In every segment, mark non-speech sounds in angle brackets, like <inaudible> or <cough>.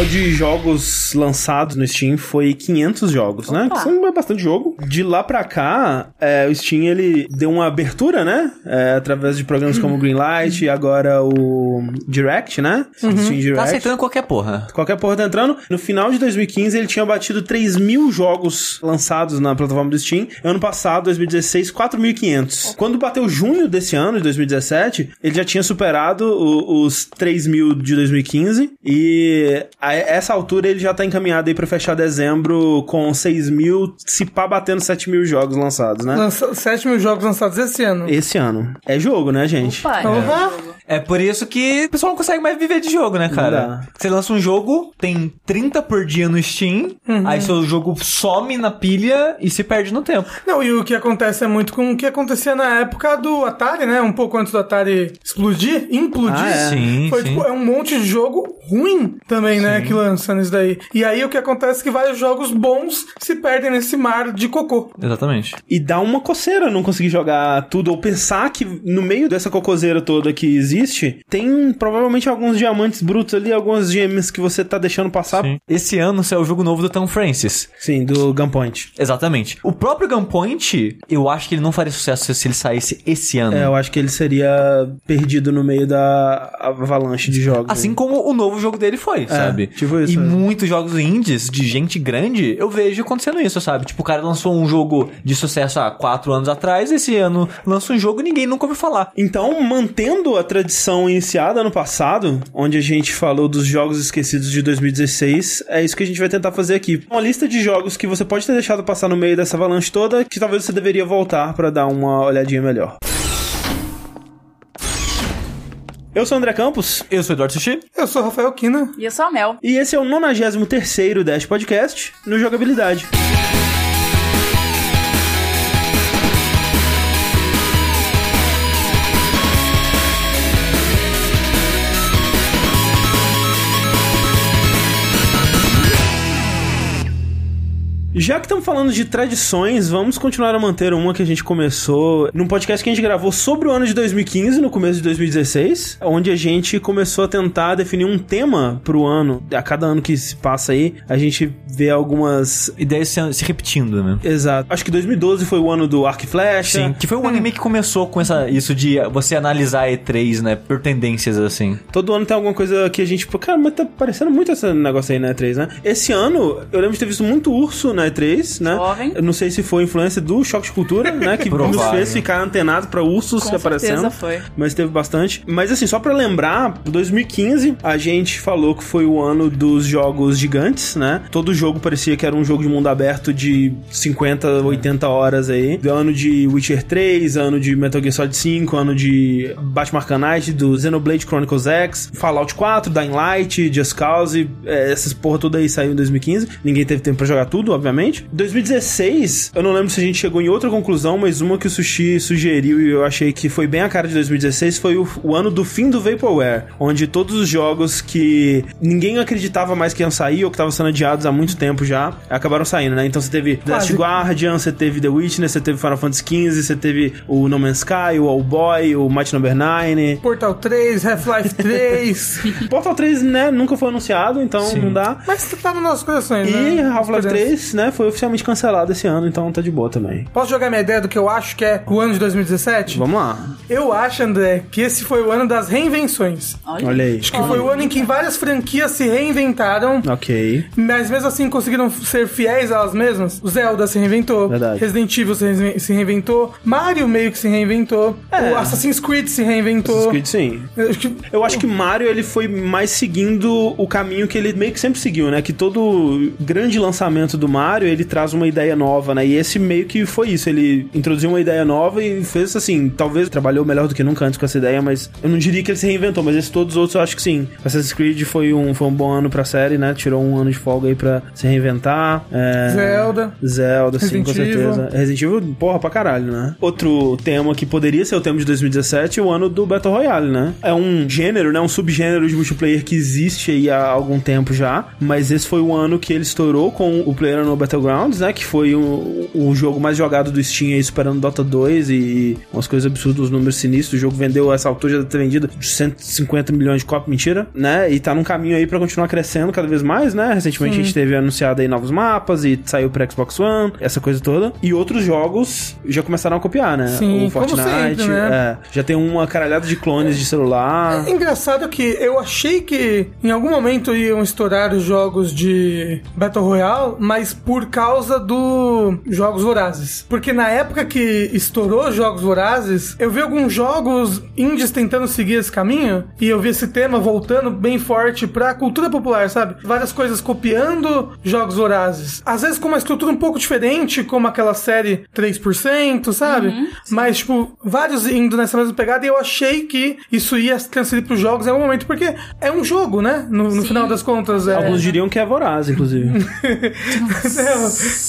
total de jogos lançados no Steam foi 500 jogos, né? Opa. Que são bastante jogo. De lá pra cá, é, o Steam ele deu uma abertura, né? É, através de programas como o Greenlight e agora o Direct, né? Steam Direct. Tá aceitando qualquer porra. Qualquer porra tá entrando. No final de 2015, ele tinha batido 3 mil jogos lançados na plataforma do Steam. Ano passado, 2016, 4.500. Quando bateu junho desse ano, de 2017, ele já tinha superado o- os 3 mil de 2015. E a essa altura ele já tá encaminhado aí pra fechar dezembro com 6 mil, se pá batendo 7 mil jogos lançados, né? Lança 7 mil jogos lançados esse ano. Esse ano. É jogo, né, gente? Opa, Porra. É por isso que o pessoal não consegue mais viver de jogo, né, cara? Você lança um jogo, tem 30 por dia no Steam, aí seu jogo some na pilha e se perde no tempo. Não, e o que acontece é muito com o que acontecia na época do Atari, né? Um pouco antes do Atari explodir, implodir. Ah, é. Sim, Foi, sim. tipo, é um monte de jogo ruim também, né? Que lança nisso daí. E aí o que acontece é que vários jogos bons se perdem nesse mar de cocô. Exatamente. E dá uma coceira não conseguir jogar tudo, ou pensar que no meio dessa cocoseira toda que existe, tem provavelmente alguns diamantes brutos ali, algumas gems que você tá deixando passar. Sim, Esse ano saiu o jogo novo do Tom Francis. do Gunpoint. Exatamente. O próprio Gunpoint, eu acho que ele não faria sucesso se ele saísse esse ano. É, eu acho que ele seria perdido no meio da avalanche de jogos. Assim como o novo jogo dele foi, sabe? Tipo isso, E é. muitos jogos indies de gente grande, eu vejo acontecendo isso, sabe? Tipo, o cara lançou um jogo de sucesso há quatro anos atrás, esse ano lança um jogo e ninguém nunca ouviu falar. Então, mantendo a tradição iniciada ano passado, onde a gente falou dos jogos esquecidos de 2016, é isso que a gente vai tentar fazer aqui. Uma lista de jogos que você pode ter deixado passar no meio dessa avalanche toda, que talvez você deveria voltar pra dar uma olhadinha melhor. Eu sou o André Campos, Eu sou o Eduardo Sushi. Eu sou Rafael Kina. E eu sou a Mel. e esse é o 93º Dash Podcast no Jogabilidade. Já que estamos falando de tradições, vamos continuar a manter uma que a gente começou num podcast que a gente gravou sobre o ano de 2015, no começo de 2016, onde a gente começou a tentar definir um tema pro ano. A cada ano que se passa aí, a gente vê algumas. Ideias se, repetindo, né? Exato. Acho que 2012 foi o ano do Arco e Flecha. Sim, que foi um anime que começou com essa, isso de você analisar E3, né? Por tendências assim. Todo ano tem alguma coisa que a gente, cara, mas tá parecendo muito esse negócio aí na E3, né? Esse ano, eu lembro de ter visto muito urso na E3, né? Jovem. Eu não sei se foi influência do Choque de Cultura, né? Que <laughs> nos fez ficar antenado pra ursos Com aparecendo. certeza foi. Mas teve bastante. Mas assim, só pra lembrar, 2015 a gente falou que foi o ano dos jogos gigantes, né? Todo jogo parecia que era um jogo de mundo aberto de 50, 80 horas aí. Do ano de Witcher 3, ano de Metal Gear Solid 5, ano de Batman Arkham Knight, do Xenoblade Chronicles X, Fallout 4, Dying Light, Just Cause, é, essas porra toda aí saiu em 2015. Ninguém teve tempo pra jogar tudo, obviamente. 2016, eu não lembro se a gente chegou em outra conclusão, mas uma que o Sushi sugeriu e eu achei que foi bem a cara de 2016 foi o, o ano do fim do Vaporware, onde todos os jogos que ninguém acreditava mais que iam sair ou que estavam sendo adiados há muito tempo já, acabaram saindo, né? Então você teve The Last. Guardian, você teve The Witness, você teve Final Fantasy XV, você teve o No Man's Sky, o All Boy, o Might Number 9. Portal 3, Half-Life 3. <laughs> Portal 3, né, nunca foi anunciado, então não dá. Mas tá nos nossos corações, E né? Half-Life Esperança. 3, né, foi oficialmente cancelado esse ano, então tá de boa também. Posso jogar minha ideia do que eu acho que é o ano de 2017? Vamos lá. Eu acho, André, que esse foi o ano das reinvenções. Olha. Olha aí. Acho que foi o ano em que várias franquias se reinventaram, Ok. mas mesmo assim conseguiram ser fiéis a elas mesmas. O Zelda se reinventou, Verdade. Resident Evil se, re- se reinventou, Mario meio que se reinventou, É. o Assassin's Creed se reinventou. Assassin's Creed, sim. Eu acho que- Eu acho que Mario ele foi mais seguindo o caminho que ele meio que sempre seguiu, né? Que todo grande lançamento do Mario ele traz uma ideia nova, né? E esse meio que foi isso. Ele introduziu uma ideia nova e fez assim. Talvez trabalhou melhor do que nunca antes com essa ideia, mas eu não diria que ele se reinventou. Mas esses todos os outros eu acho que sim. Assassin's Creed foi um, foi um bom ano pra série, né? Tirou um ano de folga aí pra se reinventar. É... Zelda. Zelda, sim, Resident com certeza. Evil. Resident Evil, porra, pra caralho, né? Outro tema que poderia ser o tema de 2017 é o ano do Battle Royale, né? É um gênero, né? Um subgênero de multiplayer que existe aí há algum tempo já, mas esse foi o ano que ele estourou com o player no Battlegrounds, né? Que foi o, o jogo mais jogado do Steam aí, superando Dota 2 e umas coisas absurdas, os números sinistros. O jogo vendeu, essa altura já deve ter vendido 150 milhões de cópias, mentira, né? E tá num caminho aí pra continuar crescendo cada vez mais, né? Recentemente a gente teve anunciado aí novos mapas e saiu pra Xbox One, essa coisa toda. E outros jogos já começaram a copiar, né? Sim, o como Fortnite, sempre, né? é, já tem uma caralhada de clones de celular. É engraçado que eu achei que em algum momento iam estourar os jogos de Battle Royale, mas por causa do Jogos Vorazes. Porque na época que estourou os Jogos Vorazes, eu vi alguns jogos indies tentando seguir esse caminho e eu vi esse tema voltando bem forte pra cultura popular, sabe? Várias coisas copiando Jogos Vorazes. Às vezes com uma estrutura um pouco diferente, como aquela série 3%, sabe? Mas, tipo, vários indo nessa mesma pegada e eu achei que isso ia transferir pros jogos em algum momento, porque é um jogo, né? No, no final das contas. É... Alguns diriam que é voraz, inclusive. <laughs> Não,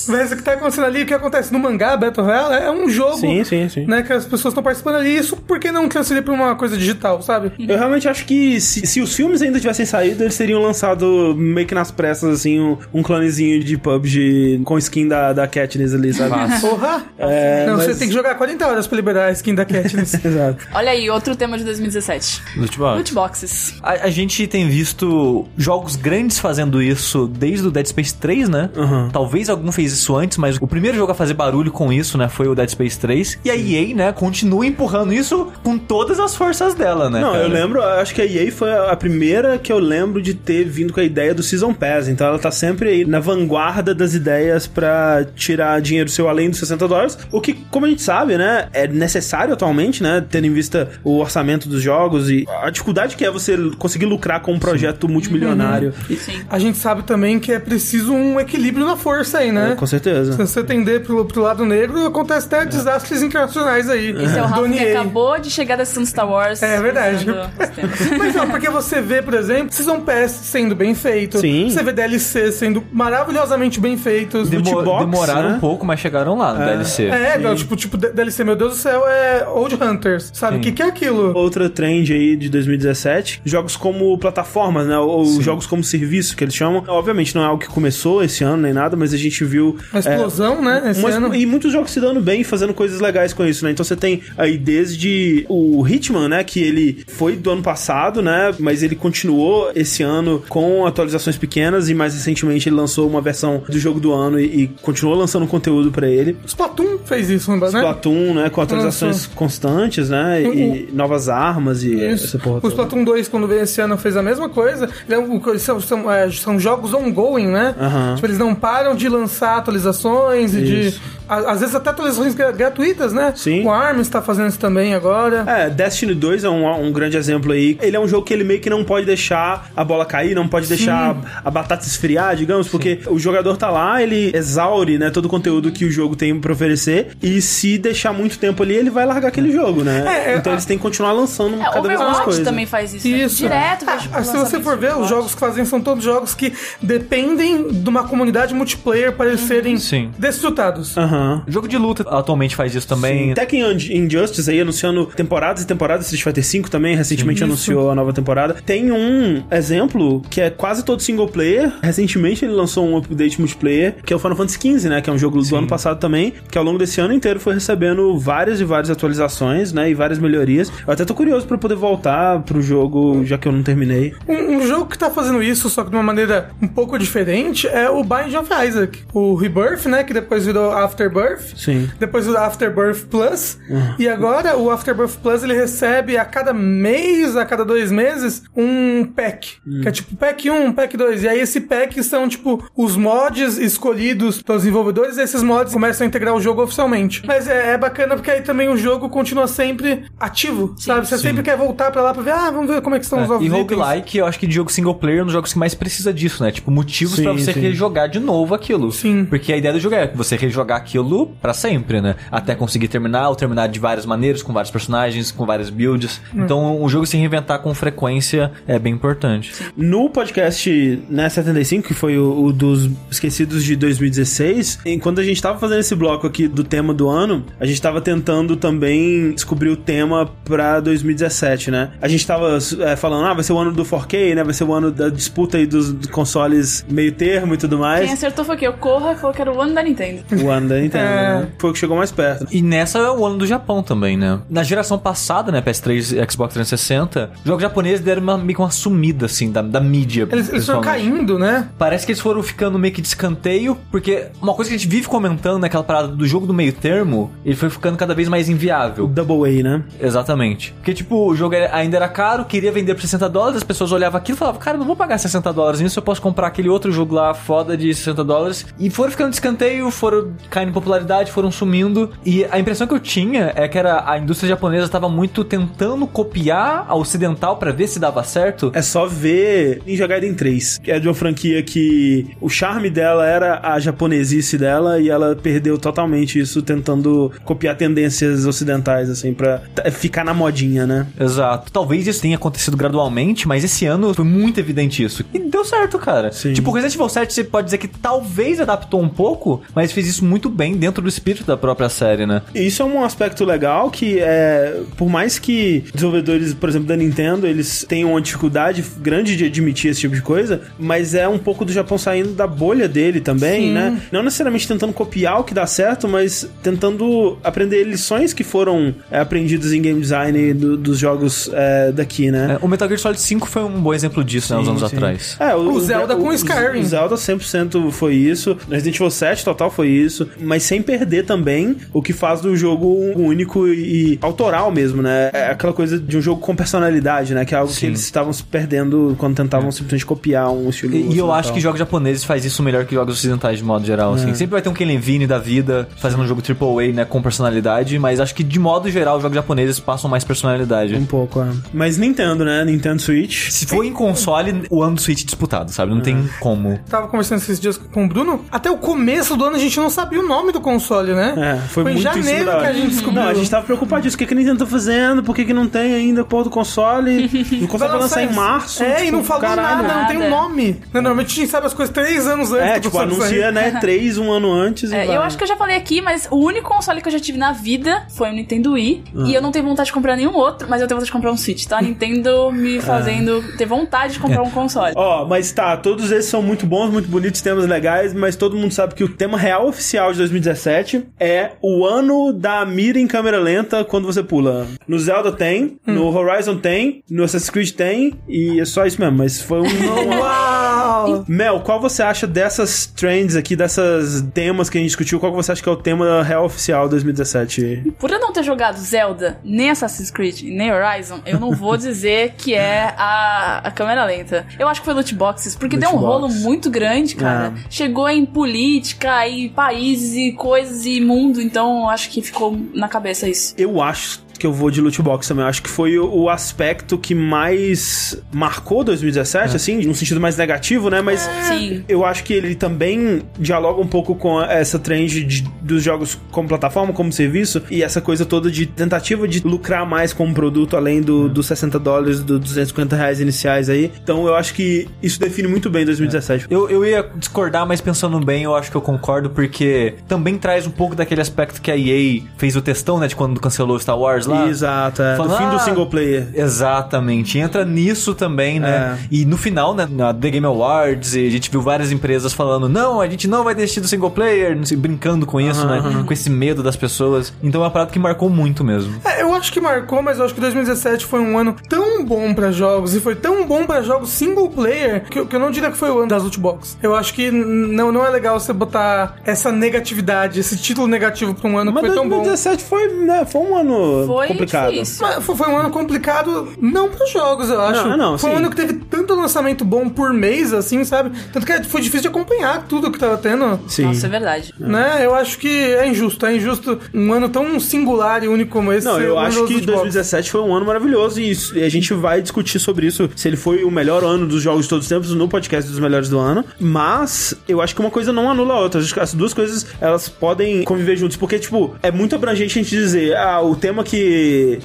mas o que tá acontecendo ali, o que acontece no mangá Battle Royale é um jogo. Sim, sim, sim. Né, que as pessoas estão participando ali. Isso por que não transferir pra uma coisa digital, sabe? Eu realmente acho que se, se os filmes ainda tivessem saído, eles teriam lançado meio que nas pressas, assim, um, um clonezinho de PUBG com skin da, da Katniss ali, sabe? <laughs> Porra! É, não, mas- você tem que jogar 40 horas pra liberar a skin da Katniss. <laughs> Exato. Olha aí, outro tema de 2017. Loot box. Loot boxes. A, a gente tem visto jogos grandes fazendo isso desde o Dead Space 3, né? Uhum. Talvez algum fez isso antes, mas o primeiro jogo a fazer barulho com isso, né, foi o Dead Space 3. E a EA, né, continua empurrando isso com todas as forças dela, né? Não, cara? eu lembro, acho que a EA foi a primeira que eu lembro de ter vindo com a ideia do Season Pass. Então ela tá sempre aí na vanguarda das ideias pra tirar dinheiro seu além dos 60 dólares. O que, como a gente sabe, né, é necessário atualmente, né, tendo em vista o orçamento dos jogos e a dificuldade que é você conseguir lucrar com um projeto multimilionário. E- Sim. a gente sabe também que é preciso um equilíbrio na força aí, né? é, com certeza. Se você tender pro, pro lado negro, acontece até desastres internacionais aí. Esse é o Rafa que acabou de chegar da Star Wars. É verdade. <laughs> Mas não, porque você vê, por exemplo, Season Pass sendo bem feito. Sim. Você vê DLC sendo maravilhosamente bem feitos. Demo- box, demoraram né? um pouco, mas chegaram lá no DLC. É, não, tipo, tipo, DLC, meu Deus do céu, é Old Hunters. Sabe o Sim. que, que é aquilo? Outra trend aí de 2017, jogos como plataformas, né? Ou jogos como serviço, que eles chamam. Obviamente não é algo que começou esse ano nem nada, mas a gente viu. Uma explosão, né? Esse ano. E muitos jogos se dando bem, fazendo coisas legais com isso, né? Então você tem aí desde o Hitman, né? Que ele foi do ano passado, né? Mas ele continuou esse ano com atualizações pequenas e mais recentemente ele lançou uma versão do jogo do ano e, e continuou lançando conteúdo pra ele. Splatoon fez isso, né? Splatoon, né? Com atualizações constantes, né? E novas armas e Isso. essa porra O. Splatoon 2, quando veio esse ano, fez a mesma coisa. É São, são, é, são jogos ongoing, né? Aham. Tipo, eles não param de lançar atualizações e de. A- Às vezes até atualizações gra- gratuitas, né? Sim. O ARMS tá fazendo isso também agora. É, Destiny 2 é um, um grande exemplo aí. Ele é um jogo que ele meio que não pode deixar a bola cair, não pode deixar a, a batata esfriar, digamos, porque o jogador tá lá, ele exaure, né, todo o conteúdo que o jogo tem pra oferecer, e se deixar muito tempo ali, ele vai largar aquele jogo, né? É, é, então a- eles têm que continuar lançando É, cada vez mais Overwatch coisas. também faz isso. né? Isso. Direto, Ah, vejo ah, se você lançamentos for de ver, os Overwatch. jogos que fazem são todos jogos que dependem de uma comunidade multiplayer para eles serem Sim. desfrutados. Aham. Jogo de luta atualmente faz isso também. Tekken Injustice aí anunciando temporadas e temporadas, Street Fighter 5 também recentemente Sim. anunciou a nova temporada. Tem um exemplo que é quase todo single player. Recentemente ele lançou um update multiplayer, que é o Final Fantasy XV, né, que é um jogo do ano passado também, que ao longo desse ano inteiro foi recebendo várias e várias atualizações, né, e várias melhorias. Eu até tô curioso pra poder voltar pro jogo, já que eu não terminei. Um, um jogo que tá fazendo isso, só que de uma maneira um pouco diferente, é o Binding of Isaac. O Rebirth, né? Que depois virou Afterbirth. Sim. Depois virou Afterbirth Plus. E agora o Afterbirth Plus ele recebe a cada mês, a cada dois meses, um pack. Que é tipo pack 1, pack 2. E aí esse pack são tipo os mods escolhidos pelos desenvolvedores. E esses mods começam a integrar o jogo oficialmente. Mas é, é bacana porque aí também o jogo continua sempre ativo, sabe? Você sempre quer voltar pra lá pra ver, ah, vamos ver como é que estão os novos E roguelike, eu acho que de jogo single player é um dos jogos que mais precisa disso, né? Tipo, motivos Sim, pra você sim. rejogar de novo aquilo. Sim. Porque a ideia do jogo é você rejogar aquilo pra sempre, né? Até conseguir terminar, ou terminar de várias maneiras, com vários personagens, com várias builds. Então, o jogo se reinventar com frequência é bem importante. No podcast né, 75, que foi o, o dos esquecidos de 2016, enquanto a gente tava fazendo esse bloco aqui do tema do ano, a gente tava tentando também descobrir o tema pra 2017, né? A gente tava é, falando, ah, vai ser o ano do 4K, né? Vai ser o ano da disputa aí dos, dos consoles meio termo e tudo mais. Quem acertou foi o quê? O Corra falou que era o ano da Nintendo. O ano da Nintendo, É. né? Foi o que chegou mais perto. E nessa é o ano do Japão também, né? Na geração passada, né, PS3 e Xbox 360, os jogos japoneses deram uma, meio que uma sumida, assim, da, da mídia. Eles, eles foram caindo, né? Parece que eles foram ficando meio que de escanteio, porque uma coisa que a gente vive comentando naquela parada do jogo do meio termo, ele foi ficando cada vez mais O inviável. Double A, né? Exatamente. Porque, tipo, o jogo ainda era caro, queria vender por 60 dólares, as pessoas olhavam aquilo e falavam, cara, não vou pagar 60 dólares nisso, eu posso comprar aquele outro jogo lá foda de 60 dólares. E foram ficando de escanteio, foram caindo em popularidade, foram sumindo. E a impressão que eu tinha é que era a indústria japonesa estava muito tentando copiar a ocidental pra ver se dava certo. É só ver Ninja Gaiden 3, que é de uma franquia que o charme dela era a japonesice dela e ela perdeu totalmente isso tentando copiar tendências ocidentais, assim, pra ficar na modinha, né? Exato. Talvez isso tenha acontecido gradualmente, mas esse ano foi muito evidente isso. E deu certo, cara. Sim. Tipo, o Resident Evil 7 você pode dizer que talvez adaptou um pouco, mas fez isso muito bem dentro do espírito da própria série, né? E Isso é um aspecto legal que é, por mais que desenvolvedores, por exemplo, da Nintendo, eles tenham uma dificuldade grande de admitir esse tipo de coisa, mas é um pouco do Japão saindo da bolha dele também, Sim. né? Não necessariamente tentando copiar o que dá certo, mas tentando aprender lições que foram é, aprendidas em game design do- dos jogos é, daqui, né? É, o Metal Gear Solid 5 foi um bom exemplo disso, né, uns Sim, anos sim. atrás. É, O Zelda com Skyrim. O Zelda 100% foi isso. Resident Evil 7 total foi isso. Mas sem perder também o que faz do jogo único e, e autoral mesmo, né? É aquela coisa de um jogo com personalidade, né? Que é algo que Sim. eles estavam se perdendo quando tentavam simplesmente copiar um estilo E, e eu acho que jogos japoneses faz isso melhor que jogos ocidentais de modo geral, assim. Sempre vai ter um Ken Levine da vida fazendo um jogo AAA, né, com personalidade, mas acho que de modo geral os jogos japoneses passam mais personalidade. Um pouco, é. Mas Nintendo, né? Nintendo Switch. Se for em console, o ano do Switch disputado, sabe? Não tem como. Tava conversando esses dias com o Bruno. Até o começo do ano a gente não sabia o nome do console, né? É, foi, em muito em janeiro da que a gente descobriu. Não, a gente tava preocupadíssimo. O que, que a Nintendo tá fazendo? Por que, que não tem ainda porra do console? <laughs> O console vai lançar em março. É, e tipo, não falou caralho. nada, não tem um Nada. nome. Normalmente a gente sabe as coisas três anos antes É, do tipo, anuncia, sair. né, três, um ano antes e É, eu acho que eu já falei aqui, mas o único console que eu já tive na vida foi o Nintendo Wii. Ah. E eu não tenho vontade de comprar nenhum outro, mas eu tenho vontade de comprar um Switch, tá? A Nintendo me Ah. fazendo ter vontade de comprar um console. Ó, mas tá, todos esses são muito bons, muito bonitos, temas legais, mas todo mundo sabe que o tema real oficial de 2017 é o ano da mira em câmera lenta quando você pula. No Zelda tem, no Horizon tem, no Assassin's Creed tem, e é só isso mesmo, mas foi um... <laughs> Uau! Mel, qual você acha dessas trends aqui, dessas temas que a gente discutiu, qual que você acha que é o tema real oficial 2017? Por eu não ter jogado Zelda, nem Assassin's Creed, nem Horizon, eu não vou dizer que é a, a câmera lenta. Eu acho que foi loot boxes, porque Loot deu um box. rolo muito grande, cara. É. Chegou em política e países e coisas e mundo, então eu acho que ficou na cabeça isso. Eu acho que eu vou de loot box também. Eu acho que foi o, o aspecto que mais marcou 2017, assim, num sentido mais negativo, né? Mas Sim. eu acho que ele também dialoga um pouco com essa trend de- dos jogos como plataforma, como serviço, e essa coisa toda de tentativa de lucrar mais com um produto além do, dos 60 dólares, dos 250 reais iniciais aí. Então eu acho que isso define muito bem 2017. Eu, eu ia discordar, mas pensando bem, eu acho que eu concordo, porque também traz um pouco daquele aspecto que a EA fez o testão, né, de quando cancelou Star Wars lá. Exato, é. Falando, do fim do "Ah, single player. Exatamente, entra nisso também, né? É. E no final, né, na The Game Awards, a gente viu várias empresas falando: não, a gente não vai desistir do single player, não sei, brincando com isso, né? Com esse medo das pessoas. Então é uma parada que marcou muito mesmo. É, eu acho que marcou, mas eu acho que 2017 foi um ano tão bom pra jogos e foi tão bom pra jogos single player que, eu- que eu não diria que foi o ano das loot box. Eu acho que não, não é legal você botar essa negatividade, esse título negativo pra um ano Mas que foi tão bom. 2017 foi, né, foi um ano Foi complicado. difícil. Mas foi, foi um ano complicado, não pros jogos, eu acho. Não, não, foi um sim. ano que teve tanto lançamento bom por mês, assim, sabe? Tanto que foi difícil de acompanhar tudo que tava tendo. Sim. Nossa, é verdade. Né? Eu acho que é injusto. É injusto um ano tão singular e único como esse Não, eu acho acho que loot box. 2017 foi um ano maravilhoso e, isso- e a gente vai discutir sobre isso, se ele foi o melhor ano dos jogos de todos os tempos no podcast dos melhores do ano. Mas eu acho que uma coisa não anula a outra. Acho que as duas coisas elas podem conviver juntas, porque tipo, é muito abrangente a gente dizer, ah, o tema que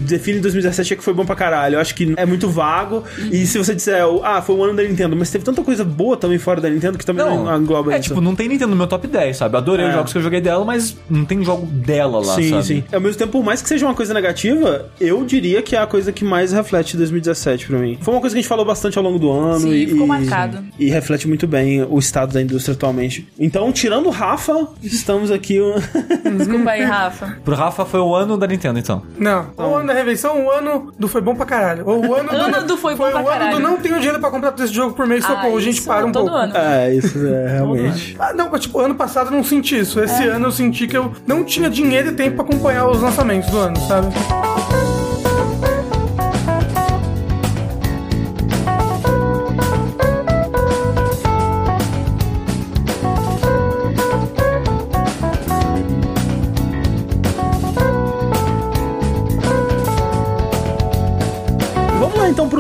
define 2017 é que foi bom pra caralho. Eu acho que é muito vago. E se você disser, ah, foi o ano da Nintendo, mas teve tanta coisa boa também fora da Nintendo que também não, engloba é isso. tipo, não tem Nintendo no meu top 10, sabe? Adorei É. os jogos que eu joguei dela, mas não tem jogo dela lá, sim, sabe? sim. Ao mesmo tempo, por mais que seja uma coisa negativa, eu diria que é a coisa que mais reflete 2017 pra mim. Foi uma coisa que a gente falou bastante ao longo do ano Sim, e, ficou e- marcado. e reflete muito bem o estado da indústria atualmente. Então, tirando o Rafa, estamos aqui. Desculpa aí, <laughs> Rafa. Pro Rafa foi o ano da Nintendo, então. Não. O ano da reveição, o ano do foi bom pra caralho. Ou o ano <laughs> do, Ano do foi bom pra o ano do não tenho dinheiro pra comprar esse jogo por mês, Ah, socorro. gente, isso para um todo pouco. ano. é, isso é realmente. Ah, não, mas, tipo, ano passado eu não senti isso. Esse É. ano eu senti que eu não tinha dinheiro e tempo pra acompanhar os lançamentos do ano, sabe?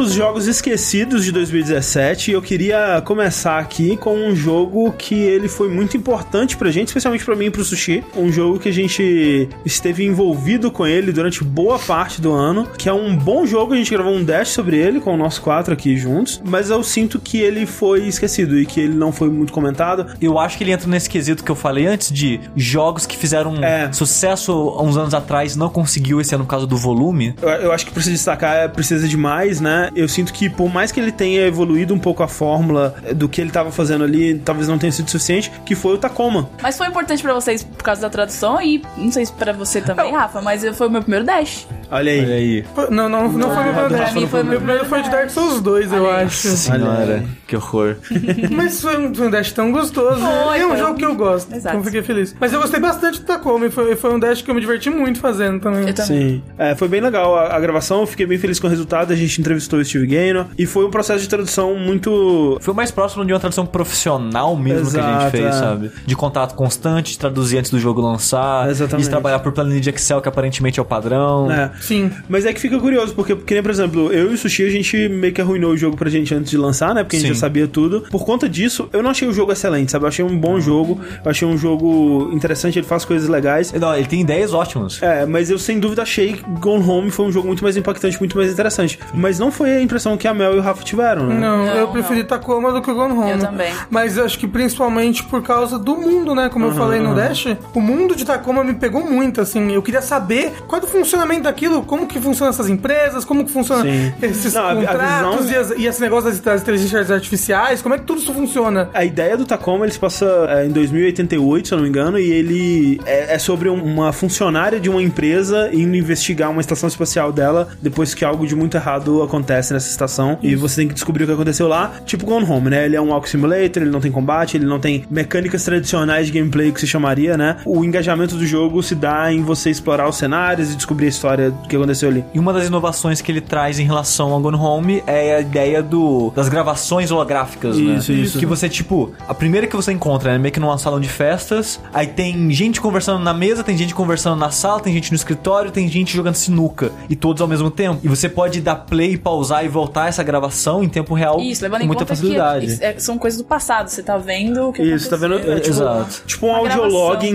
Vamos lá então para os jogos esquecidos de 2017. Eu queria começar aqui com um jogo que ele foi muito importante pra gente, especialmente pra mim e pro Sushi. Um jogo que a gente esteve envolvido com ele durante boa parte do ano, que é um bom jogo. A gente gravou um dash sobre ele com nosso quatro aqui juntos, mas eu sinto que ele foi esquecido e que ele não foi muito comentado. Eu acho que ele entra nesse quesito que eu falei antes de jogos que fizeram É. sucesso há uns anos atrás não conseguiu esse ano por causa do volume. Eu, eu acho que precisa destacar, é, precisa de mais, né? Eu sinto que por mais que ele tenha evoluído um pouco a fórmula do que ele tava fazendo ali, talvez não tenha sido suficiente, que foi o Tacoma. Mas foi importante pra vocês por causa da tradução e não sei se pra você também, Rafa, mas foi o meu primeiro dash. Olha aí. Olha aí. Foi- Não, não, não foi meu primeiro mim Dash. foi Meu primeiro foi de Dark Souls 2, eu aí. acho. Senhora, que horror. <laughs> Mas foi um, foi um Dash tão gostoso. Foi, é um foi jogo que eu gosto. Exato. Então eu fiquei feliz. Mas eu gostei bastante do Tacoma. e Foi, foi um Dash que eu me diverti muito fazendo também. Eu também. Sim. É, foi bem legal a, a gravação, eu fiquei bem feliz com o resultado. A gente entrevistou o Steve Gaynor e foi um processo de tradução muito. Foi o mais próximo de uma tradução profissional mesmo que a Exato, gente fez, é. sabe? De contato constante, de traduzir antes do jogo lançar, Exatamente. de trabalhar por planilha de Excel, que aparentemente é o padrão. É. Sim. Mas é que fica curioso, porque, que nem, por exemplo, eu e o Sushi, a gente meio que arruinou o jogo pra gente antes de lançar, né? Porque a gente Sim. já sabia tudo. Por conta disso, eu não achei o jogo excelente, sabe? Eu achei um bom jogo, eu achei um jogo interessante, ele faz coisas legais. Não, ele tem ideias ótimas. É, mas eu sem dúvida achei que Gone Home foi um jogo muito mais impactante, muito mais interessante. Mas não foi a impressão que a Mel e o Rafa tiveram, né? Não, Não, eu preferi Tacoma do que o Gone Home. Eu também. Mas eu acho que principalmente por causa do mundo, né? Como eu falei no Dash, o mundo de Tacoma me pegou muito, assim. Eu queria saber qual é o funcionamento daquilo, como que funcionam essas empresas, como que funcionam Sim. esses Não, a- a contratos visão- e, as- e esse negócio das, das inteligências artificiais, como é que tudo isso funciona. A ideia do Tacoma, ele se passa é, em 2088, se eu não me engano, e ele é, é sobre um- uma funcionária de uma empresa indo investigar uma estação espacial dela depois que algo de muito errado acontece nessa estação e você tem que descobrir o que aconteceu lá. Tipo Gone Home, né? Ele é um walk simulator, ele não tem combate, ele não tem mecânicas tradicionais de gameplay que se chamaria, né? O engajamento do jogo se dá em você explorar os cenários e descobrir a história do que aconteceu ali. E uma das inovações que ele traz em relação ao Gone Home é a ideia do, das gravações holográficas, né? Isso, isso. Que você, tipo, a primeira que você encontra é meio que numa salão de festas, aí tem gente conversando na mesa, tem gente conversando na sala, tem gente no escritório, tem gente jogando sinuca, e todos ao mesmo tempo. E você pode dar play, pausar e voltar essa gravação em tempo real Isso, levando com em muita conta facilidade. que isso é- são coisas do passado. Você tá vendo o que Isso, tá vendo? É, tipo, Exato. tipo um audiolog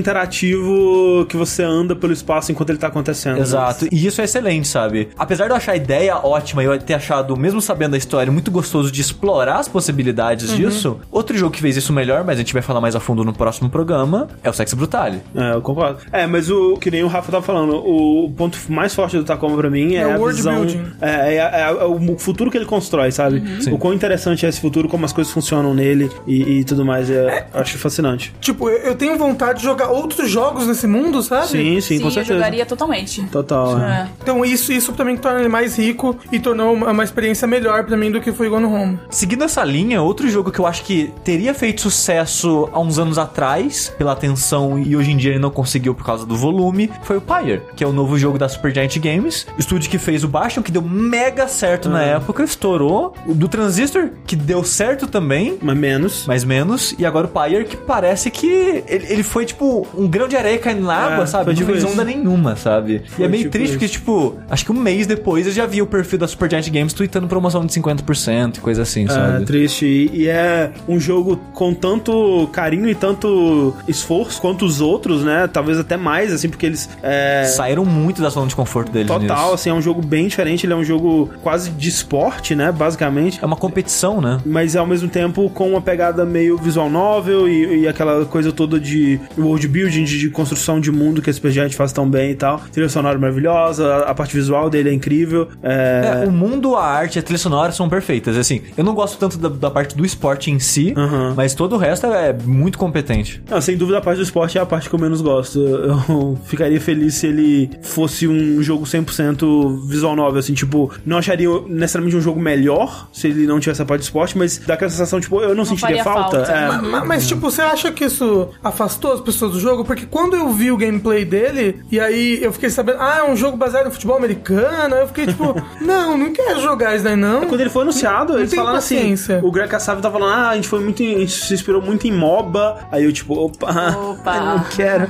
interativo que você anda pelo espaço enquanto ele tá acontecendo. Exato, e isso é excelente, sabe? Apesar de eu achar a ideia ótima e eu ter achado, mesmo sabendo da história, muito gostoso de explorar as possibilidades disso, outro jogo que fez isso melhor, mas a gente vai falar mais a fundo no próximo programa, é o Sex Brutale. É, eu concordo. É, mas o que nem o Rafa tava falando, o ponto mais forte do Tacoma pra mim é, É o a world visão. building. É, é, é- é o futuro que ele constrói, sabe? Sim. O quão interessante é esse futuro, como as coisas funcionam nele e, e tudo mais. É, acho fascinante. Tipo, eu eu tenho vontade de jogar outros jogos nesse mundo, sabe? Sim, sim, Sim, com eu certeza. jogaria totalmente. Total. é. É. Então isso, isso também torna ele mais rico e tornou uma, uma experiência melhor pra mim do que foi Gone Home. Seguindo essa linha, outro jogo que eu acho que teria feito sucesso há uns anos atrás, pela atenção, e hoje em dia ele não conseguiu por causa do volume, foi o Pyre, que é o novo jogo da Supergiant Games. O estúdio que fez o Bastion, que deu mega certo na época, estourou. O do Transistor, que deu certo também, Mas menos. mais menos. E agora o Pyre, que parece que ele, ele foi tipo um grão de areia caindo na É, água, sabe? foi Não tipo fez isso. onda nenhuma, sabe? e Foi é meio tipo triste, porque tipo, acho que um mês depois eu já vi o perfil da Supergiant Games tweetando promoção de 50% e coisa assim, É sabe? triste. E, e é um jogo com tanto carinho e tanto esforço quanto os outros, né? Talvez até mais, assim, porque eles. É, Saíram muito da zona de conforto deles total, nisso. assim, é um jogo bem diferente. Ele é um jogo quase de esporte, né? Basicamente. É uma competição, né? Mas ao mesmo tempo com uma pegada meio visual novel e, e aquela coisa toda de world building, de, de construção de mundo que a Supergiant faz tão bem e tal. Trilha sonora maravilhosa, a, a parte visual dele é incrível. É, É, o mundo, a arte e a trilha sonora são perfeitas. Assim, eu não gosto tanto da, da parte do esporte em si, Aham. mas todo o resto é muito competente. Não, sem dúvida a parte do esporte é a parte que eu menos gosto. Eu <laughs> ficaria feliz se ele fosse um jogo 100% visual novel, assim, tipo, não acharia necessariamente um jogo melhor se ele não tivesse a parte do esporte, mas dá aquela sensação, tipo, eu não, sentiria faria falta. falta. É. Uhum. Ma- Mas, tipo, você acha que isso afastou as pessoas do jogo? Porque quando eu vi o gameplay dele, e aí eu fiquei sabendo, ah, é um jogo baseado no futebol americano, aí eu fiquei tipo, <laughs> não, não quero jogar isso daí não. Quando ele foi anunciado, Não eles falaram assim. paciência. O Greg Kassab tava falando, ah, a gente foi muito. A gente se inspirou muito em MOBA. Aí eu, tipo, opa, <laughs> Opa. eu não quero.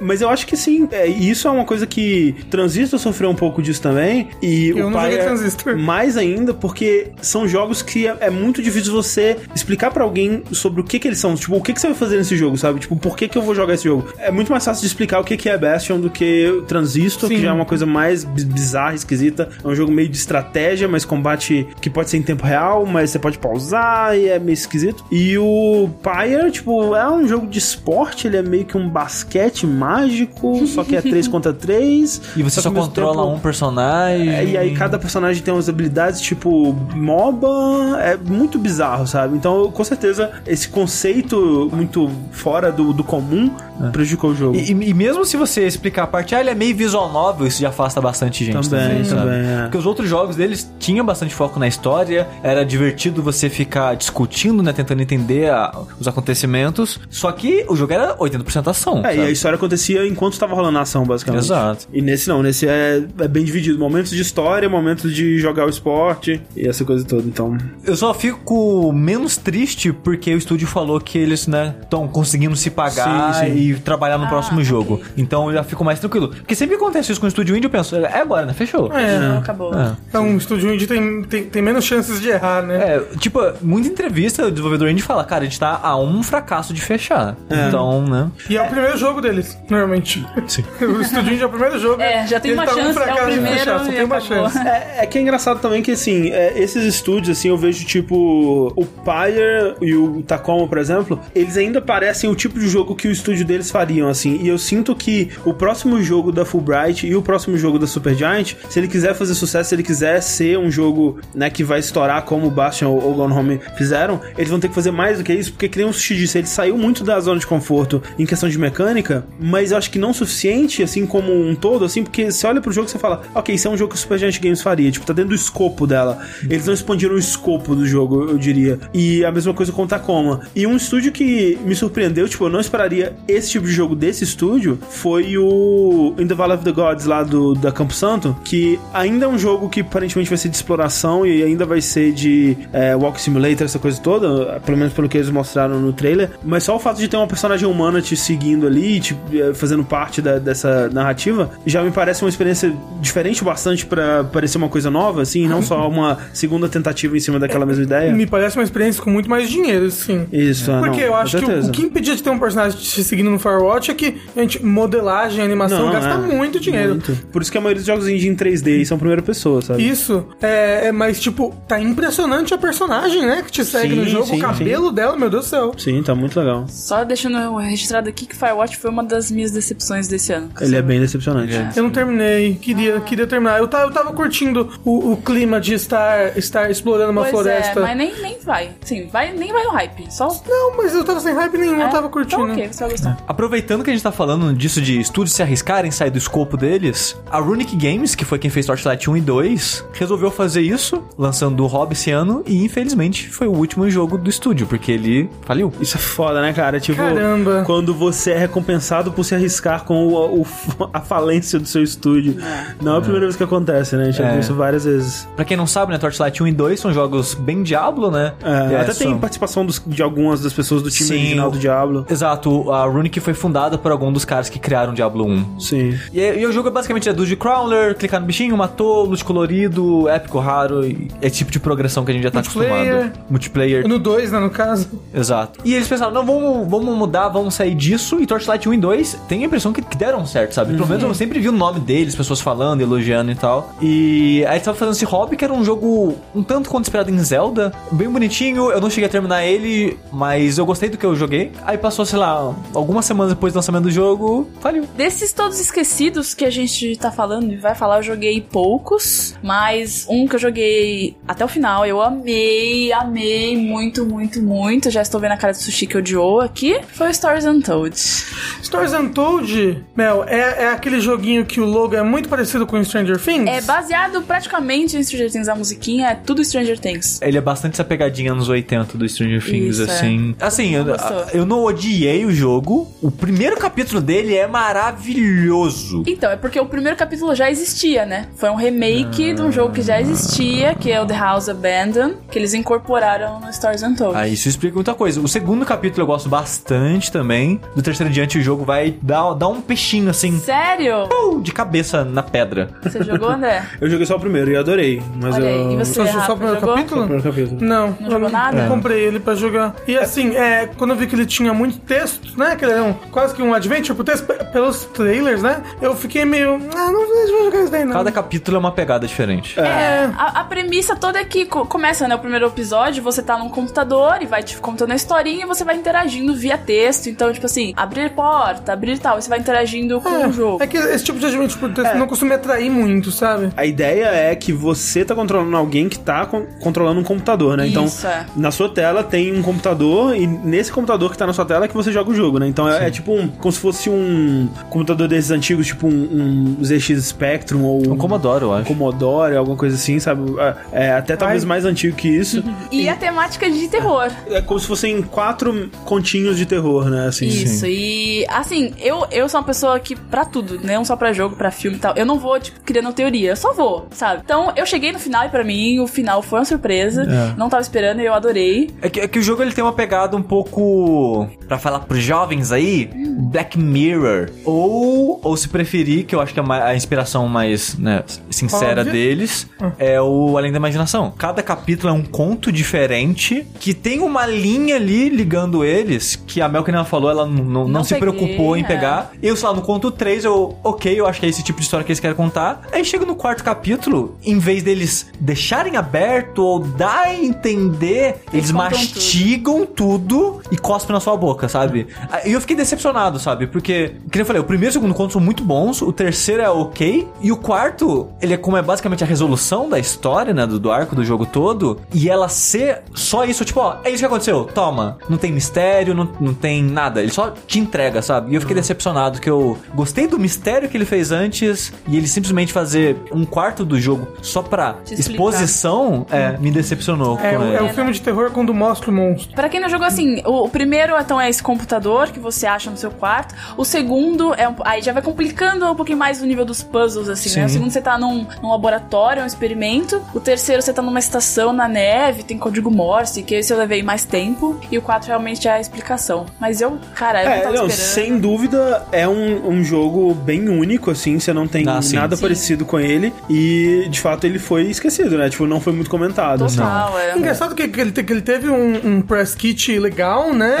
Mas eu acho que sim. É, e isso é uma coisa que Transistor sofreu um pouco disso também. E Eu o não pai joguei é Transistor. mais ainda, porque são jogos que é, é muito difícil você explicar pra alguém sobre o que que eles são. Tipo, o que que você vai fazer nesse jogo, sabe? Tipo, por que que eu vou jogar esse jogo? É muito mais fácil de explicar o que que é Bastion do que Transistor, Sim. que já é uma coisa mais bi- bizarra, esquisita. É um jogo meio de estratégia, mas combate que pode ser em tempo real, mas você pode pausar e é meio esquisito. E o Pyre, tipo, é um jogo de esporte, ele é meio que um basquete mágico, só que é 3 <laughs> contra 3. E você só controla um personagem. É, e aí cada personagem tem umas habilidades tipo MOBA, é muito bizarro, sabe? Então, com certeza, esse conceito muito fora do, do comum prejudicou o jogo. E, e- e mesmo se você explicar a parte, ah, ele é meio visual novel, isso já afasta bastante gente Também, também, sabe? também, é. Porque os outros jogos deles tinham bastante foco na história, era divertido você ficar discutindo, né, tentando entender a- os acontecimentos, só que o jogo era 80% ação. É, e sabe? a história acontecia enquanto estava rolando a ação, basicamente. Exato. E nesse não, nesse é, é bem dividido. Momentos de história, momentos de jogar o esporte e essa coisa toda. Então, Eu só fico menos triste porque o estúdio falou que eles, né, estão conseguindo se pagar Sim, sim. e trabalhar no Ah, próximo ok. jogo. Então eu já fico mais tranquilo. Porque sempre acontece isso com o estúdio indie, eu penso, é agora, né? Fechou. É. Não, acabou. É. Então, o estúdio indie tem, tem, tem menos chances de errar, né? É, tipo, muita entrevista o desenvolvedor indie fala, cara, a gente tá a um fracasso de fechar. Então, né? E é o primeiro jogo deles, normalmente. Sim. <laughs> o estúdio indie é o primeiro jogo. É, já tem ele uma tá chance, é o fracasso de primeiro fechar, só tem uma acabou. chance. É, é que é engraçado também que, assim, é, esses estúdios, assim, eu vejo, tipo, o Pyre e o Tacoma, por exemplo, eles ainda parecem o tipo de jogo que o estúdio deles fariam, assim, e eu sinto que o próximo jogo da Fulbright e o próximo jogo da Supergiant, se ele quiser fazer sucesso, se ele quiser ser um jogo, né, que vai estourar como o Bastion ou Gone Home fizeram, eles vão ter que fazer mais do que isso, porque que nem o Sushi disse, ele saiu muito da zona de conforto em questão de mecânica, mas eu acho que não o suficiente, assim, como um todo, assim, porque você olha pro jogo e você fala, ok, isso é um jogo que o Supergiant Games faria, tipo, tá dentro do escopo dela. Eles não expandiram o escopo do jogo, eu diria. E a mesma coisa com Tacoma. E um estúdio que me surpreendeu, tipo, eu não esperaria esse tipo de jogo desse estúdio, foi o In the Valley of the Gods lá do, da Campo Santo, que ainda é um jogo que aparentemente vai ser de exploração e ainda vai ser de é, Walk Simulator, essa coisa toda, pelo menos pelo que eles mostraram no trailer. Mas só o fato de ter uma personagem humana te seguindo ali, te, é, fazendo parte da- dessa narrativa, já me parece uma experiência diferente bastante pra parecer uma coisa nova, assim, e não só uma segunda tentativa em cima daquela mesma ideia. Me parece uma experiência com muito mais dinheiro, sim. Isso, ah, Porque não, eu acho que o, o que impedia de ter um personagem te seguindo no Firewatch é que, gente, modelagem, animação Não, gasta é. muito dinheiro. Muito. Por isso que a maioria dos jogos indie em 3D são primeira pessoa, sabe? Isso, é, é, mas tipo, tá impressionante a personagem, né? Que te segue Sim, no jogo, sim, o cabelo dela, meu Deus do céu. Sim, tá muito legal. Só deixando registrado aqui que Firewatch foi uma das minhas decepções desse ano. Ele é bem decepcionante. É. Eu não terminei, queria, queria terminar. Eu tava, eu tava curtindo o, o clima de estar, estar explorando uma pois floresta. é, mas nem, nem vai. Sim, vai, nem vai no hype. Só. Não, mas eu tava sem hype nenhum, eu É, tava curtindo. Então, ok, você vai gostar. Aproveitando que a gente tá falando disso de estúdios se arriscarem, sair do escopo deles, a Runic Games, que foi quem fez Torchlight 1 e 2, resolveu fazer isso, lançando o Hobby esse ano, e infelizmente foi o último jogo do estúdio, porque ele faliu. Isso é foda, né, cara? Tipo, Caramba. quando você é recompensado por se arriscar com o, o- <laughs> a falência do seu estúdio. Não é a primeira vez que acontece, né? A gente já É. viu isso várias vezes. Pra quem não sabe, né, Torchlight 1 e 2 são jogos bem Diablo, né? É, É, até tem participação dos- de algumas das pessoas do time Sim, original do Diablo. Exato, a Runic foi fundada por algum dos caras que criaram o Diablo 1. Sim. E, e o jogo é basicamente é Dungeon Crawler, clicar no bichinho, matou, loot colorido, épico raro, e é tipo de progressão que a gente já tá Multiplayer. acostumado. Multiplayer. No 2, né, no caso. Exato. E eles pensaram, não, vamos, vamos mudar, vamos sair disso. E Torchlight 1 e 2 tem a impressão que, que deram certo, sabe? Pelo menos eu sempre vi o nome deles, pessoas falando, elogiando e tal. E aí eles estavam fazendo esse hobby, que era um jogo um tanto quanto inspirado em Zelda. Bem bonitinho, eu não cheguei a terminar ele, mas eu gostei do que eu joguei. Aí passou, sei lá, algumas semanas depois do lançamento do jogo, faliu. Desses todos esquecidos que a gente tá falando e vai falar, eu joguei poucos, mas um que eu joguei até o final, eu amei, amei muito, muito, muito. Já estou vendo a cara do sushi que odiou aqui. Foi o Stories Untold. Stories Untold, Mel, é, é aquele joguinho que o logo é muito parecido com Stranger Things? É baseado praticamente em Stranger Things, a musiquinha é tudo Stranger Things. Ele é bastante essa pegadinha nos 80 do Stranger Things, Isso, é. assim. Assim, eu, eu não odiei o jogo. O primeiro capítulo dele é maravilhoso. Então, é porque o primeiro capítulo já existia, né? Foi um remake de um jogo que já existia, que é o The House Abandoned, que eles incorporaram no Stories Untold. Ah, isso explica muita coisa. O segundo capítulo eu gosto bastante também. Do terceiro em diante, o jogo vai dar, dar um peixinho assim, Sério? de cabeça na pedra. Você jogou, André? <laughs> Eu joguei só o primeiro e adorei. Mas Olha eu... aí, e você, Só, só Rafa, o primeiro jogou? capítulo? Só o primeiro capítulo. Não, Não jogou eu nada? não comprei ele pra jogar. E assim, é, quando eu vi que ele tinha muito texto, né? Que ele era um, quase que um adventure por texto, pe- pelos trailers, né? Eu fiquei meio. Ah, não vou jogar isso daí, não. Cada capítulo é uma pegada diferente. É, a, a premissa toda é que co- começa, né? O primeiro episódio, você tá num computador e vai te contando a historinha e você vai interagindo via texto. Então, tipo assim, abrir porta, abrir tal, e você vai interagindo com o jogo. É que esse tipo de adventure por texto não costuma me atrair muito, sabe? A ideia é que você tá controlando alguém que tá con- controlando um computador, né? Então, Isso, é. na sua tela tem um computador e nesse computador que tá na sua tela é que você joga o jogo, né? Então é, é tipo um, como se fosse um computador desses antigos, tipo um, um ZX Spectrum ou Um Commodore, eu um acho. Commodore, alguma coisa assim, sabe? É, é até talvez Ai. mais antigo que isso. E a temática de terror. É como se fossem quatro continhos de terror, né? Assim. Isso, e assim, eu, eu sou uma pessoa que, pra tudo, né? não só pra jogo, pra filme e tal, eu não vou, tipo, criando teoria, eu só vou, sabe? Então, eu cheguei no final e pra mim, o final foi uma surpresa. É. Não tava esperando e eu adorei. É que, é que o jogo ele tem uma pegada um pouco. Pra falar pros jovens aí, Black Mirror. Ou, ou se preferir, que eu acho que é a inspiração mais né, sincera Óbvio. deles, é o Além da Imaginação. Cada capítulo é um conto diferente que tem uma linha ali ligando eles, que a Mel que ela falou, ela não, não, não Não se peguei, preocupou em é. pegar. Eu, sei lá, no conto 3, eu, ok, eu acho que é esse tipo de história que eles querem contar. Aí chega no quarto capítulo, em vez deles deixarem aberto ou dar a entender, eles, Eles mastigam tudo. e cospem na sua boca, sabe? E eu fiquei decepcionado, sabe? Porque, como eu falei, o primeiro e o segundo conto são muito bons, o terceiro é ok, e o quarto, ele é como é basicamente a resolução da história, né? Do, do arco do jogo todo, e ela ser só isso, tipo, ó, é isso que aconteceu, toma. Não tem mistério, não, não tem nada, ele só te entrega, sabe? E eu fiquei decepcionado, que eu gostei do mistério que ele fez antes, e ele simplesmente fazer um quarto do jogo só pra exposição, é, me decepcionou É, é o filme de terror quando mostra o monstro. Pra quem não jogou assim, o, o primeiro então é esse computador que você acha no seu quarto. O segundo é um, aí já vai complicando um pouquinho mais o nível dos puzzles assim, né? O Sim. segundo você tá num, num laboratório, um experimento. O terceiro você tá numa estação na neve, tem código Morse, que esse eu levei mais tempo. E o quatro realmente é a explicação. Mas eu, cara, eu não É, tava não, esperando. sem dúvida é um, um jogo bem único, assim, você não tem Ah, sim. nada Sim. parecido com ele. E de fato ele foi esquecido, né? Tipo, não foi muito comentado. assim. Total, é. Engraçado que, que ele, que ele teve um, um press kit legal, né?